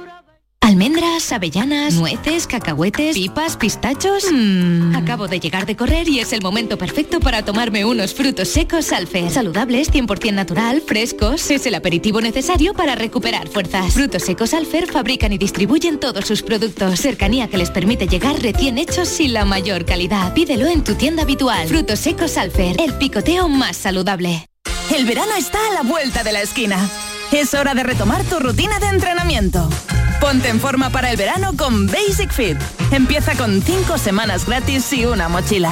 Speaker 19: Almendras, avellanas, nueces, cacahuetes, pipas, pistachos. Mmm, acabo de llegar de correr y es el momento perfecto para tomarme unos frutos secos Alfer. Saludables, 100% natural, frescos. Es el aperitivo necesario para recuperar fuerzas. Frutos secos Alfer fabrican y distribuyen todos sus productos. Cercanía que les permite llegar recién hechos y la mayor calidad. Pídelo en tu tienda habitual. Frutos secos Alfer, el picoteo más saludable.
Speaker 17: El verano está a la vuelta de la esquina. Es hora de retomar tu rutina de entrenamiento. Ponte en forma para el verano con Basic Fit. Empieza con 5 semanas gratis y una mochila.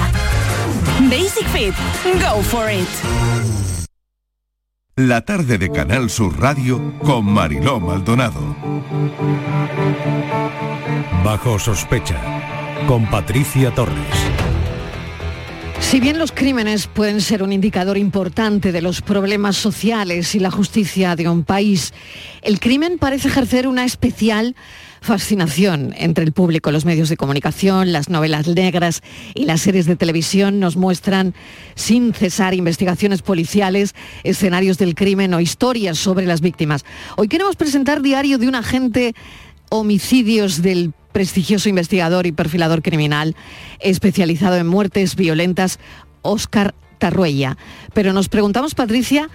Speaker 17: Basic Fit. Go for it.
Speaker 2: La tarde de Canal Sur Radio con Mariló Maldonado.
Speaker 1: Bajo sospecha, con Patricia Torres.
Speaker 4: Si bien los crímenes pueden ser un indicador importante de los problemas sociales y la justicia de un país, el crimen parece ejercer una especial fascinación entre el público. Los medios de comunicación, las novelas negras y las series de televisión nos muestran sin cesar investigaciones policiales, escenarios del crimen o historias sobre las víctimas. Hoy queremos presentar Diario de un agente homicidios del prestigioso investigador y perfilador criminal especializado en muertes violentas, Óscar Tarruella. Pero nos preguntamos, Patricia,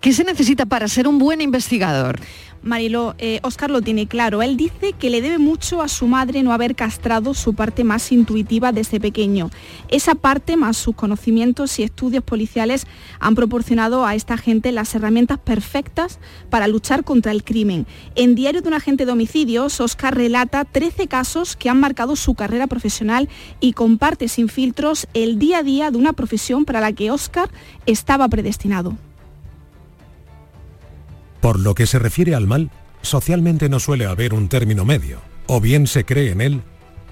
Speaker 4: ¿qué se necesita para ser un buen investigador?
Speaker 7: Marilo, eh, Oscar lo tiene claro. Él dice que le debe mucho a su madre no haber castrado su parte más intuitiva desde pequeño. Esa parte, más sus conocimientos y estudios policiales, han proporcionado a esta gente las herramientas perfectas para luchar contra el crimen. En Diario de un agente de homicidios, Oscar relata 13 casos que han marcado su carrera profesional y comparte sin filtros el día a día de una profesión para la que Oscar estaba predestinado.
Speaker 1: Por lo que se refiere al mal, socialmente no suele haber un término medio. O bien se cree en él,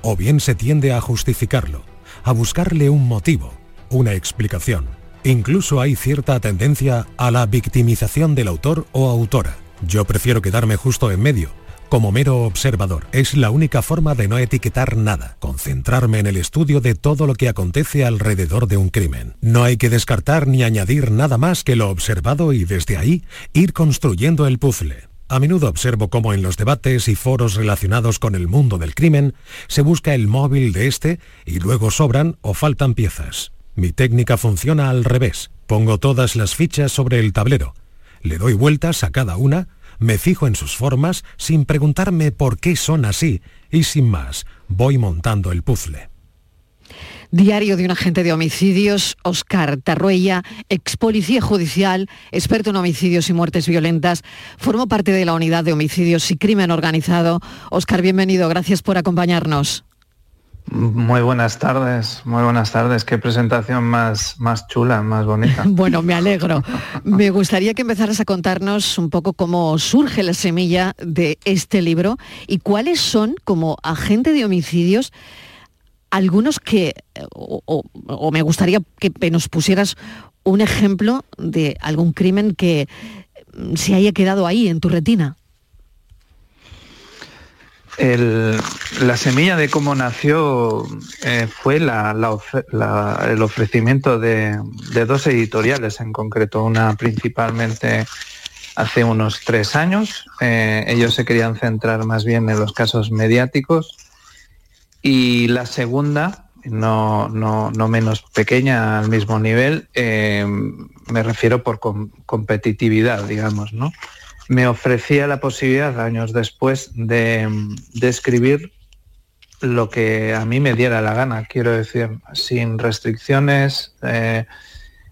Speaker 1: o bien se tiende a justificarlo, a buscarle un motivo, una explicación. Incluso hay cierta tendencia a la victimización del autor o autora. Yo prefiero quedarme justo en medio, como mero observador. Es la única forma de no etiquetar nada, concentrarme en el estudio de todo lo que acontece alrededor de un crimen. No hay que descartar ni añadir nada más que lo observado y desde ahí ir construyendo el puzzle. A menudo observo cómo en los debates y foros relacionados con el mundo del crimen se busca el móvil de este y luego sobran o faltan piezas. Mi técnica funciona al revés. Pongo todas las fichas sobre el tablero. Le doy vueltas a cada una, me fijo en sus formas sin preguntarme por qué son así y sin más, voy montando el puzzle.
Speaker 4: Diario de un agente de homicidios, Oscar Tarruella, ex policía judicial, experto en homicidios y muertes violentas, formó parte de la unidad de homicidios y crimen organizado. Oscar, bienvenido, gracias por acompañarnos.
Speaker 20: Muy buenas tardes, muy buenas tardes. Qué presentación más, más chula, más bonita.
Speaker 4: bueno, me alegro. Me gustaría que empezaras a contarnos un poco cómo surge la semilla de este libro y cuáles son, como agente de homicidios, algunos que, o, me gustaría que nos pusieras un ejemplo de algún crimen que se haya quedado ahí en tu retina
Speaker 20: la semilla de cómo nació eh, fue el ofrecimiento de, dos editoriales en concreto, una principalmente hace unos tres años. Eh, ellos se querían centrar más bien en los casos mediáticos y la segunda, no, menos pequeña al mismo nivel, eh, me refiero por competitividad, digamos, ¿no? Me ofrecía la posibilidad, años después, de, escribir lo que a mí me diera la gana, quiero decir, sin restricciones, eh,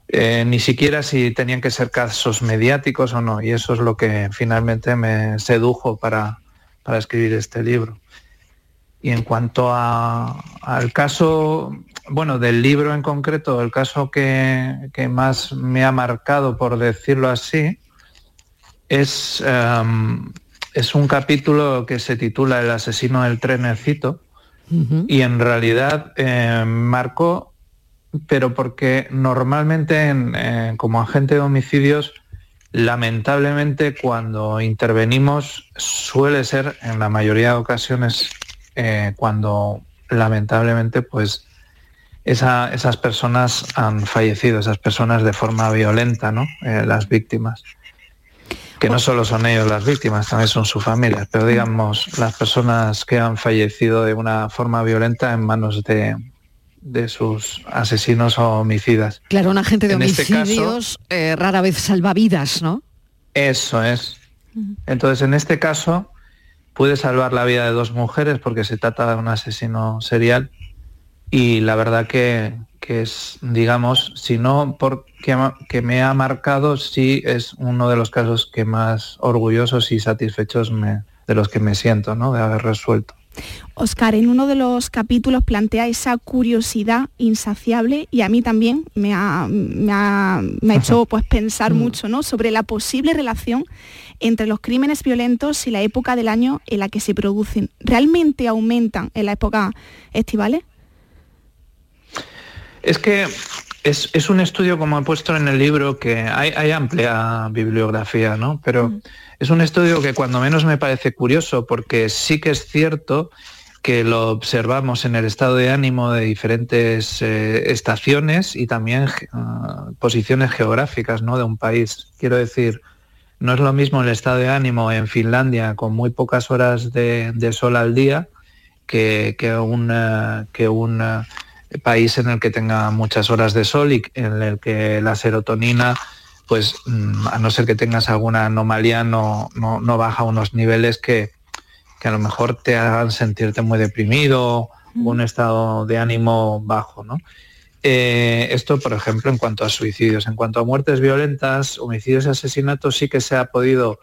Speaker 20: eh, ni siquiera si tenían que ser casos mediáticos o no, y eso es lo que finalmente me sedujo para, escribir este libro. Y en cuanto al caso, bueno, del libro en concreto, el caso que, que más me ha marcado, por decirlo así, es, em, es un capítulo que se titula El asesino del trenecito. Y en realidad eh, marcó, pero porque normalmente como agente de homicidios, lamentablemente cuando intervenimos suele ser en la mayoría de ocasiones eh, cuando lamentablemente pues esas personas han fallecido, esas personas de forma violenta, ¿no? Eh, las víctimas que no solo son ellos las víctimas, también son sus familias, pero digamos las personas que han fallecido de una forma violenta en manos de, sus asesinos o homicidas.
Speaker 4: Claro, un agente de este homicidios eh, rara vez salva vidas, ¿no?
Speaker 20: Eso es. Entonces, en este caso, puede salvar la vida de dos mujeres porque se trata de un asesino serial y la verdad que, que es, digamos, si no porque que me ha marcado, sí es uno de los casos que más orgullosos y satisfechos me, de los que me siento, ¿no? De haber resuelto.
Speaker 7: Oscar, en uno de los capítulos plantea esa curiosidad insaciable y a mí también me ha, hecho pues, pensar mucho ¿no? sobre la posible relación entre los crímenes violentos y la época del año en la que se producen. ¿Realmente aumentan en la época estivales?
Speaker 20: Es que es, un estudio, como he puesto en el libro, que hay, amplia bibliografía, ¿no? Pero es un estudio que cuando menos me parece curioso, porque sí que es cierto que lo observamos en el estado de ánimo de diferentes eh, estaciones y también ah, posiciones geográficas ¿no? de un país. Quiero decir, no es lo mismo el estado de ánimo en Finlandia con muy pocas horas de, sol al día que, que un, que un país en el que tenga muchas horas de sol y en el que la serotonina, pues mm, a no ser que tengas alguna anomalía, no, no, baja a unos niveles que, a lo mejor te hagan sentirte muy deprimido, un estado de ánimo bajo. ¿no? Eh, esto, por ejemplo, en cuanto a suicidios. En cuanto a muertes violentas, homicidios y asesinatos, sí que se ha podido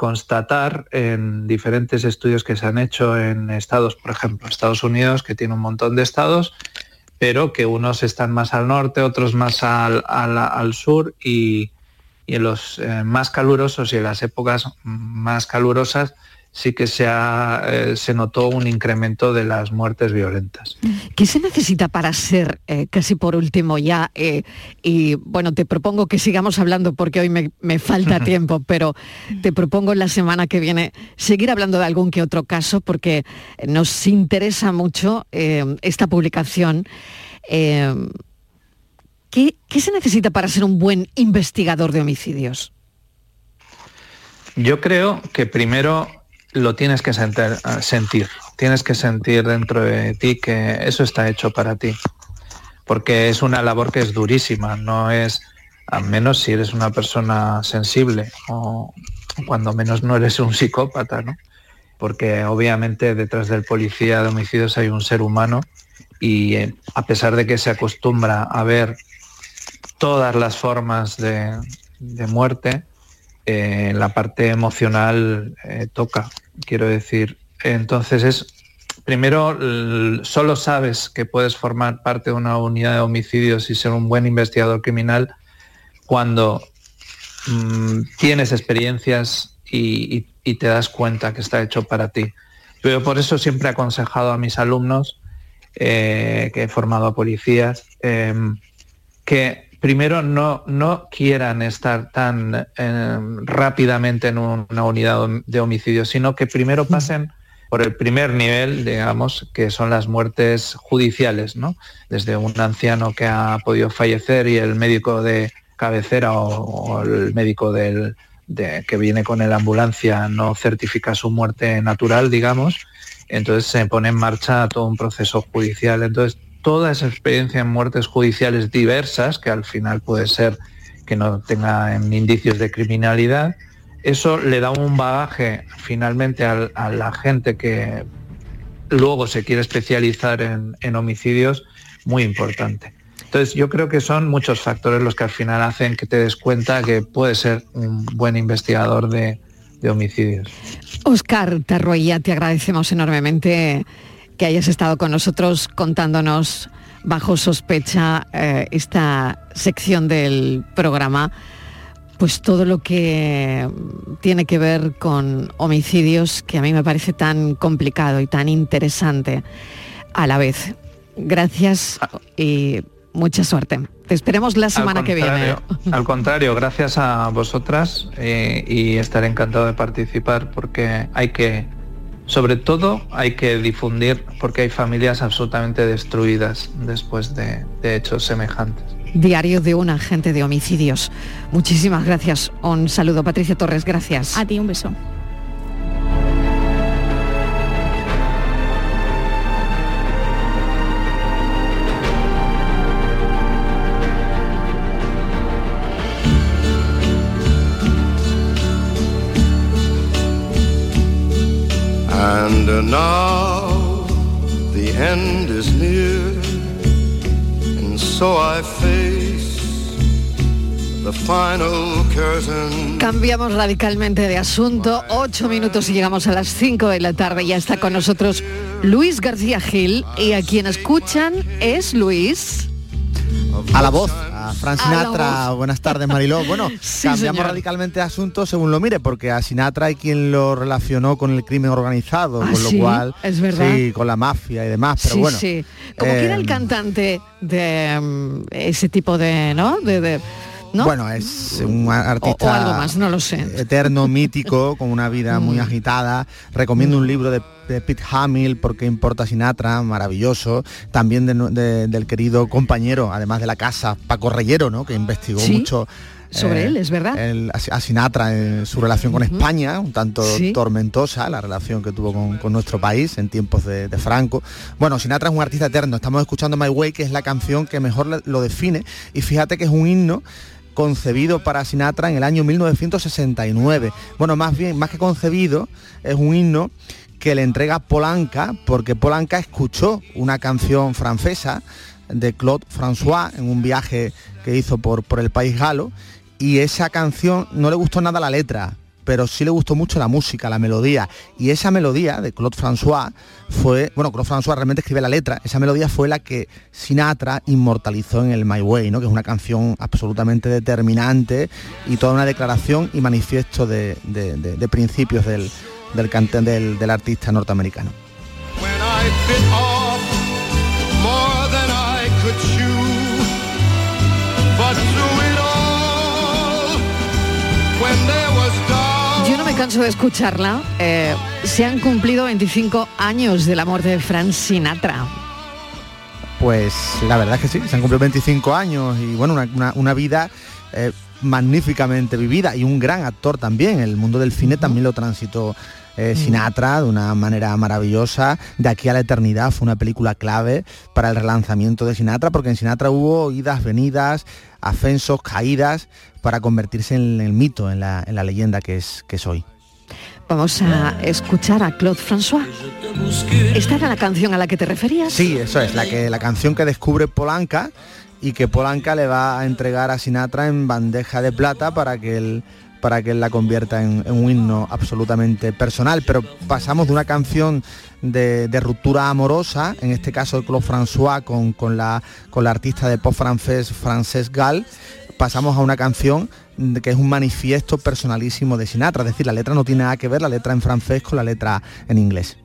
Speaker 20: constatar en diferentes estudios que se han hecho en estados, por ejemplo, Estados Unidos, que tiene un montón de estados, pero que unos están más al norte, otros más al, sur y, en los eh, más calurosos y en las épocas más calurosas sí que se, ha, eh, se notó un incremento de las muertes violentas.
Speaker 4: ¿Qué se necesita para ser, eh, casi por último ya, eh, y bueno, te propongo que sigamos hablando porque hoy me, me falta tiempo, pero te propongo la semana que viene seguir hablando de algún que otro caso porque nos interesa mucho esta publicación. ¿qué, ¿Qué se necesita para ser un buen investigador de homicidios?
Speaker 20: Yo creo que primero lo tienes que sentir, sentir, tienes que sentir dentro de ti que eso está hecho para ti, porque es una labor que es durísima, no es, al menos si eres una persona sensible o cuando menos no eres un psicópata, ¿no? Porque obviamente detrás del policía de homicidios hay un ser humano y eh, a pesar de que se acostumbra a ver todas las formas de, de muerte, la parte emocional eh, toca, quiero decir. Entonces es, primero, solo sabes que puedes formar parte de una unidad de homicidios y ser un buen investigador criminal cuando mm, tienes experiencias y, te das cuenta que está hecho para ti. Yo por eso siempre he aconsejado a mis alumnos, eh, que he formado a policías, em, que primero no, no quieran estar tan em, rápidamente en una unidad de homicidio, sino que primero pasen por el primer nivel, digamos, que son las muertes judiciales, ¿no? Desde un anciano que ha podido fallecer y el médico de cabecera o, el médico del, que viene con la ambulancia no certifica su muerte natural, digamos, entonces se pone en marcha todo un proceso judicial. Entonces, toda esa experiencia en muertes judiciales diversas, que al final puede ser que no tengan indicios de criminalidad, eso le da un bagaje finalmente a, la gente que luego se quiere especializar en, homicidios muy importante. Entonces yo creo que son muchos factores los que al final hacen que te des cuenta que puedes ser un buen investigador de, de homicidios.
Speaker 4: Oscar Tarroya, te agradecemos enormemente que hayas estado con nosotros contándonos bajo sospecha eh, esta sección del programa, pues todo lo que tiene que ver con homicidios, que a mí me parece tan complicado y tan interesante a la vez. Gracias y mucha suerte. Te esperemos la semana que viene.
Speaker 20: Al contrario, gracias a vosotras eh, y estaré encantado de participar porque hay que sobre todo hay que difundir porque hay familias absolutamente destruidas después de, hechos semejantes.
Speaker 4: Diario de un agente de homicidios. Muchísimas gracias. Un saludo, Patricia Torres. Gracias.
Speaker 7: A ti un beso.
Speaker 21: Now the end is near, and so I face the final curtain.
Speaker 4: Cambiamos radicalmente de asunto. Ocho minutos y llegamos a las cinco de la tarde. Ya está con nosotros Luis García Gil y a quien escuchan es Luis.
Speaker 22: A la voz, Fran Sinatra. Buenas tardes, Mariló. Bueno, cambiamos radicalmente de asunto según lo mire, porque a Sinatra hay quien lo relacionó con el crimen organizado,
Speaker 4: ah,
Speaker 22: con lo cual...
Speaker 4: Es verdad.
Speaker 22: Sí, con la mafia y demás, pero bueno.
Speaker 4: Sí, Como que era el em, cantante de mm, ese tipo de, ¿no? de
Speaker 22: bueno, es un artista
Speaker 4: algo más, no lo sé.
Speaker 22: eterno, mítico, con una vida muy mm. agitada. Recomiendo un libro de, Pete Hamill, Porque importa Sinatra, maravilloso. También del querido compañero, además de la casa, Paco Reyero, ¿no? que investigó mucho
Speaker 4: sobre eh, él, es verdad.
Speaker 22: a Sinatra en su relación con España, un tanto tormentosa la relación que tuvo con, nuestro país en tiempos de, Franco. Bueno, Sinatra es un artista eterno. Estamos escuchando My Way, que es la canción que mejor lo define. Y fíjate que es un himno concebido para Sinatra en el año 1969. Bueno, más bien, más que concebido, es un himno que le entrega Polanca, porque Polanca escuchó una canción francesa de Claude François en un viaje que hizo por, por el país galo, y esa canción no le gustó nada la letra, pero sí le gustó mucho la música, la melodía. Y esa melodía de Claude François fue, bueno, Claude François realmente escribe la letra, esa melodía fue la que Sinatra inmortalizó en el My Way, ¿no? que es una canción absolutamente determinante y toda una declaración y manifiesto de, principios del, del, cante- del, del artista norteamericano.
Speaker 4: Yo no me canso de escucharla. Eh, se han cumplido 25 años de la muerte de Frank Sinatra.
Speaker 22: Pues la verdad es que sí, se han cumplido 25 años y bueno, una, una- una vida eh, magníficamente vivida y un gran actor también. El mundo del cine también lo transitó eh, Sinatra de una manera maravillosa. De aquí a la eternidad fue una película clave para el relanzamiento de Sinatra porque en Sinatra hubo idas, venidas, ascensos, caídas para convertirse en el mito, en la, en la leyenda que es, que es hoy.
Speaker 4: Vamos a escuchar a Claude François. ¿Esta era la canción a la que te referías?
Speaker 22: Sí, eso es, la, que, la canción que descubre Polanca y que Polanca le va a entregar a Sinatra en bandeja de plata para que él, para que él la convierta en, un himno absolutamente personal. Pero pasamos de una canción de, ruptura amorosa, en este caso de Claude François con, la, con la artista de pop francés Frances Gall, pasamos a una canción que es un manifiesto personalísimo de Sinatra, es decir, la letra no tiene nada que ver, la letra en francés con la letra en inglés.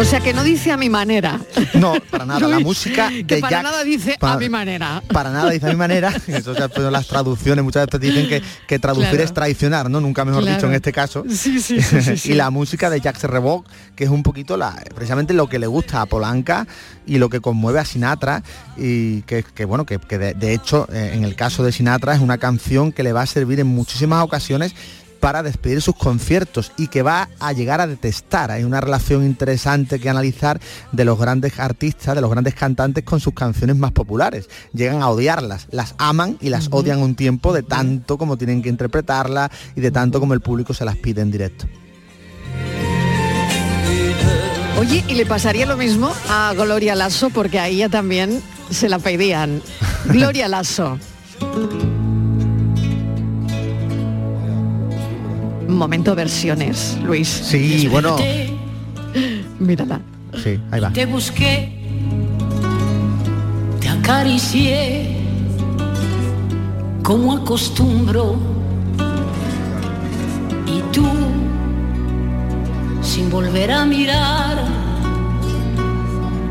Speaker 4: O sea que no dice a mi manera.
Speaker 22: No, para nada, la música
Speaker 4: que
Speaker 22: de
Speaker 4: para
Speaker 22: Jacques-
Speaker 4: nada dice a
Speaker 22: para-
Speaker 4: mi manera.
Speaker 22: Para nada dice a mi manera, eso se ha puesto en las traducciones, muchas veces dicen que, que traducir
Speaker 4: Claro.
Speaker 22: es traicionar, ¿no? Nunca mejor
Speaker 4: Claro.
Speaker 22: dicho en este caso.
Speaker 4: Sí, sí, sí,
Speaker 22: y la música de Jacques Reboc, que es un poquito la, precisamente lo que le gusta a Polanca y lo que conmueve a Sinatra, y que, que, bueno, que, que de, de hecho, eh, en el caso de Sinatra es una canción que le va a servir en muchísimas ocasiones para despedir sus conciertos y que va a llegar a detestar. Hay una relación interesante que analizar de los grandes artistas, de los grandes cantantes con sus canciones más populares. Llegan a odiarlas, las aman y las odian un tiempo de tanto como tienen que interpretarlas y de tanto como el público se las pide en directo.
Speaker 4: Oye, y le pasaría lo mismo a Gloria Lasso porque a ella también se la pedían. Gloria Lasso. Momento versiones, Luis.
Speaker 22: Sí, bueno.
Speaker 4: Mírala.
Speaker 22: Sí, ahí va.
Speaker 18: Te busqué, te acaricié, como acostumbro. Y tú, sin volver a mirar,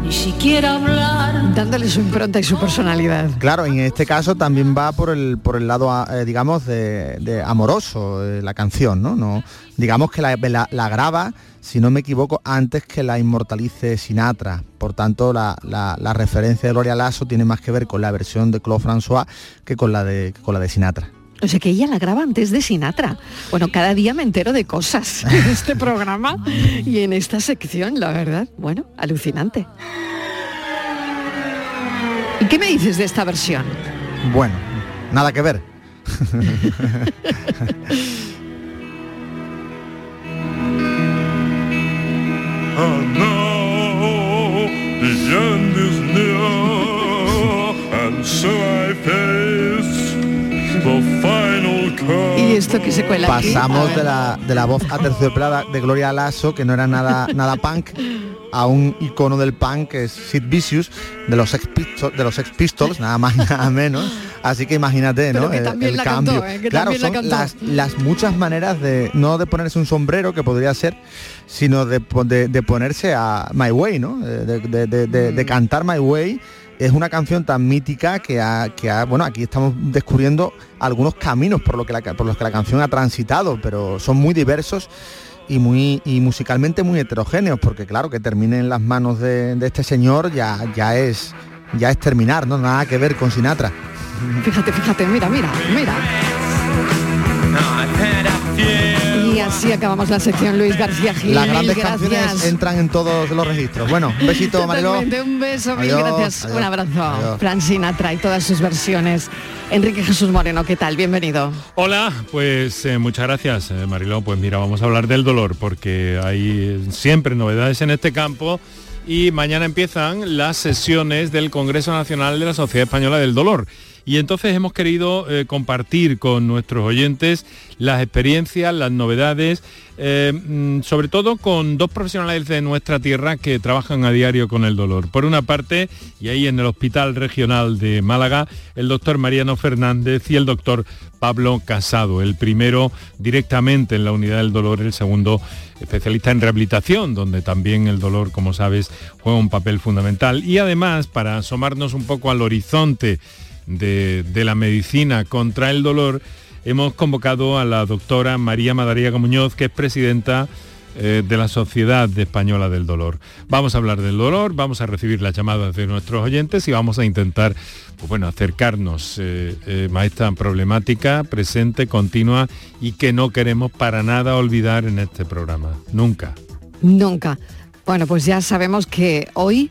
Speaker 18: ni siquiera hablar.
Speaker 4: Dándole su impronta y su personalidad.
Speaker 22: Claro, en este caso también va por el por el lado, eh, digamos, de, de amoroso eh, la canción, ¿no? no digamos que la, la- la graba, si no me equivoco, antes que la inmortalice Sinatra. Por tanto, la, la- la referencia de Gloria Lasso tiene más que ver con la versión de Claude François que con la de, que con la de Sinatra.
Speaker 4: O sea que ella la graba antes de Sinatra. Bueno, cada día me entero de cosas en este programa y en esta sección, la verdad. Bueno, alucinante. ¿Y qué me dices de esta versión?
Speaker 22: Bueno, nada que ver.
Speaker 23: And now the end is near, and so I face
Speaker 4: esto que se cuela
Speaker 22: Pasamos de la, de la voz aterciopelada de Gloria Lasso, que no era nada, nada punk, a un icono del punk que es Sid Vicious, de los Sex Pistols, de los Sex Pistols nada más nada menos. Así que imagínate,
Speaker 4: Pero
Speaker 22: ¿no?
Speaker 4: que
Speaker 22: El,
Speaker 4: también
Speaker 22: el
Speaker 4: la
Speaker 22: cambio.
Speaker 4: cantó, ¿eh? Que
Speaker 22: claro,
Speaker 4: la
Speaker 22: son las, las muchas maneras de no de ponerse un sombrero, que podría ser, sino de, de- de ponerse a My Way, ¿no? De, de-
Speaker 4: Mm.
Speaker 22: de cantar My Way. Es una canción tan mítica que ha, que ha- bueno, aquí estamos descubriendo algunos caminos por, lo que la, por los que la canción ha transitado, pero son muy diversos y muy y musicalmente muy heterogéneos, porque claro, que termine en las manos de, de este señor ya, ya es ya es terminar, ¿no? Nada que ver con Sinatra.
Speaker 4: Fíjate, fíjate, mira, mira, mira. Así acabamos la sección Luis García Gil.
Speaker 22: Las
Speaker 4: Mil
Speaker 22: grandes
Speaker 4: gracias.
Speaker 22: canciones entran en todos los registros. Bueno, un besito, Mariló.
Speaker 4: Un beso, mil
Speaker 22: Adiós,
Speaker 4: gracias.
Speaker 22: adiós,
Speaker 4: un abrazo.
Speaker 22: adiós.
Speaker 4: Fran Sinatra y todas sus versiones. Enrique Jesús Moreno, ¿qué tal? Bienvenido.
Speaker 24: Hola, pues eh, muchas gracias, eh, Mariló. Pues mira, vamos a hablar del dolor porque hay eh, siempre novedades en este campo y mañana empiezan las sesiones del Congreso Nacional de la Sociedad Española del Dolor. Y entonces hemos querido eh, compartir con nuestros oyentes las experiencias, las novedades, eh, mm, sobre todo con dos profesionales de nuestra tierra que trabajan a diario con el dolor. Por una parte, y ahí en el Hospital Regional de Málaga, el doctor Mariano Fernández y el doctor Pablo Casado, el primero directamente en la unidad del dolor, el segundo especialista en rehabilitación, donde también el dolor, como sabes, juega un papel fundamental. Y además, para asomarnos un poco al horizonte de, de la medicina contra el dolor, hemos convocado a la doctora María Madariaga Muñoz, que es presidenta eh, de la Sociedad Española del Dolor. Vamos a hablar del dolor, vamos a recibir las llamadas de nuestros oyentes y vamos a intentar pues bueno, acercarnos eh, eh, a esta problemática presente, continua y que no queremos para nada olvidar en este programa. Nunca.
Speaker 4: Nunca. Bueno, pues ya sabemos que hoy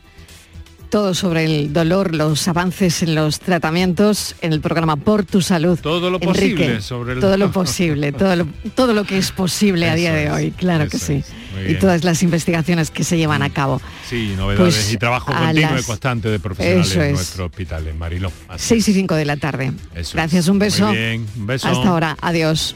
Speaker 4: todo sobre el dolor, los avances en los tratamientos en el programa Por tu Salud.
Speaker 24: Todo lo
Speaker 4: Enrique,
Speaker 24: posible sobre el
Speaker 4: Todo
Speaker 24: dolor.
Speaker 4: lo posible, todo lo, todo lo que es posible a día de hoy, claro que sí. Y todas las investigaciones que se llevan a cabo.
Speaker 24: Sí, novedades
Speaker 4: Pues,
Speaker 24: y trabajo continuo
Speaker 4: las-
Speaker 24: y constante de profesionales
Speaker 4: Eso
Speaker 24: en
Speaker 4: es.
Speaker 24: nuestro hospital en Mariló. Así
Speaker 4: 6 y 5 de la tarde.
Speaker 24: Eso
Speaker 4: Gracias, un
Speaker 24: Muy
Speaker 4: beso.
Speaker 24: bien, un beso.
Speaker 4: Hasta ahora, adiós.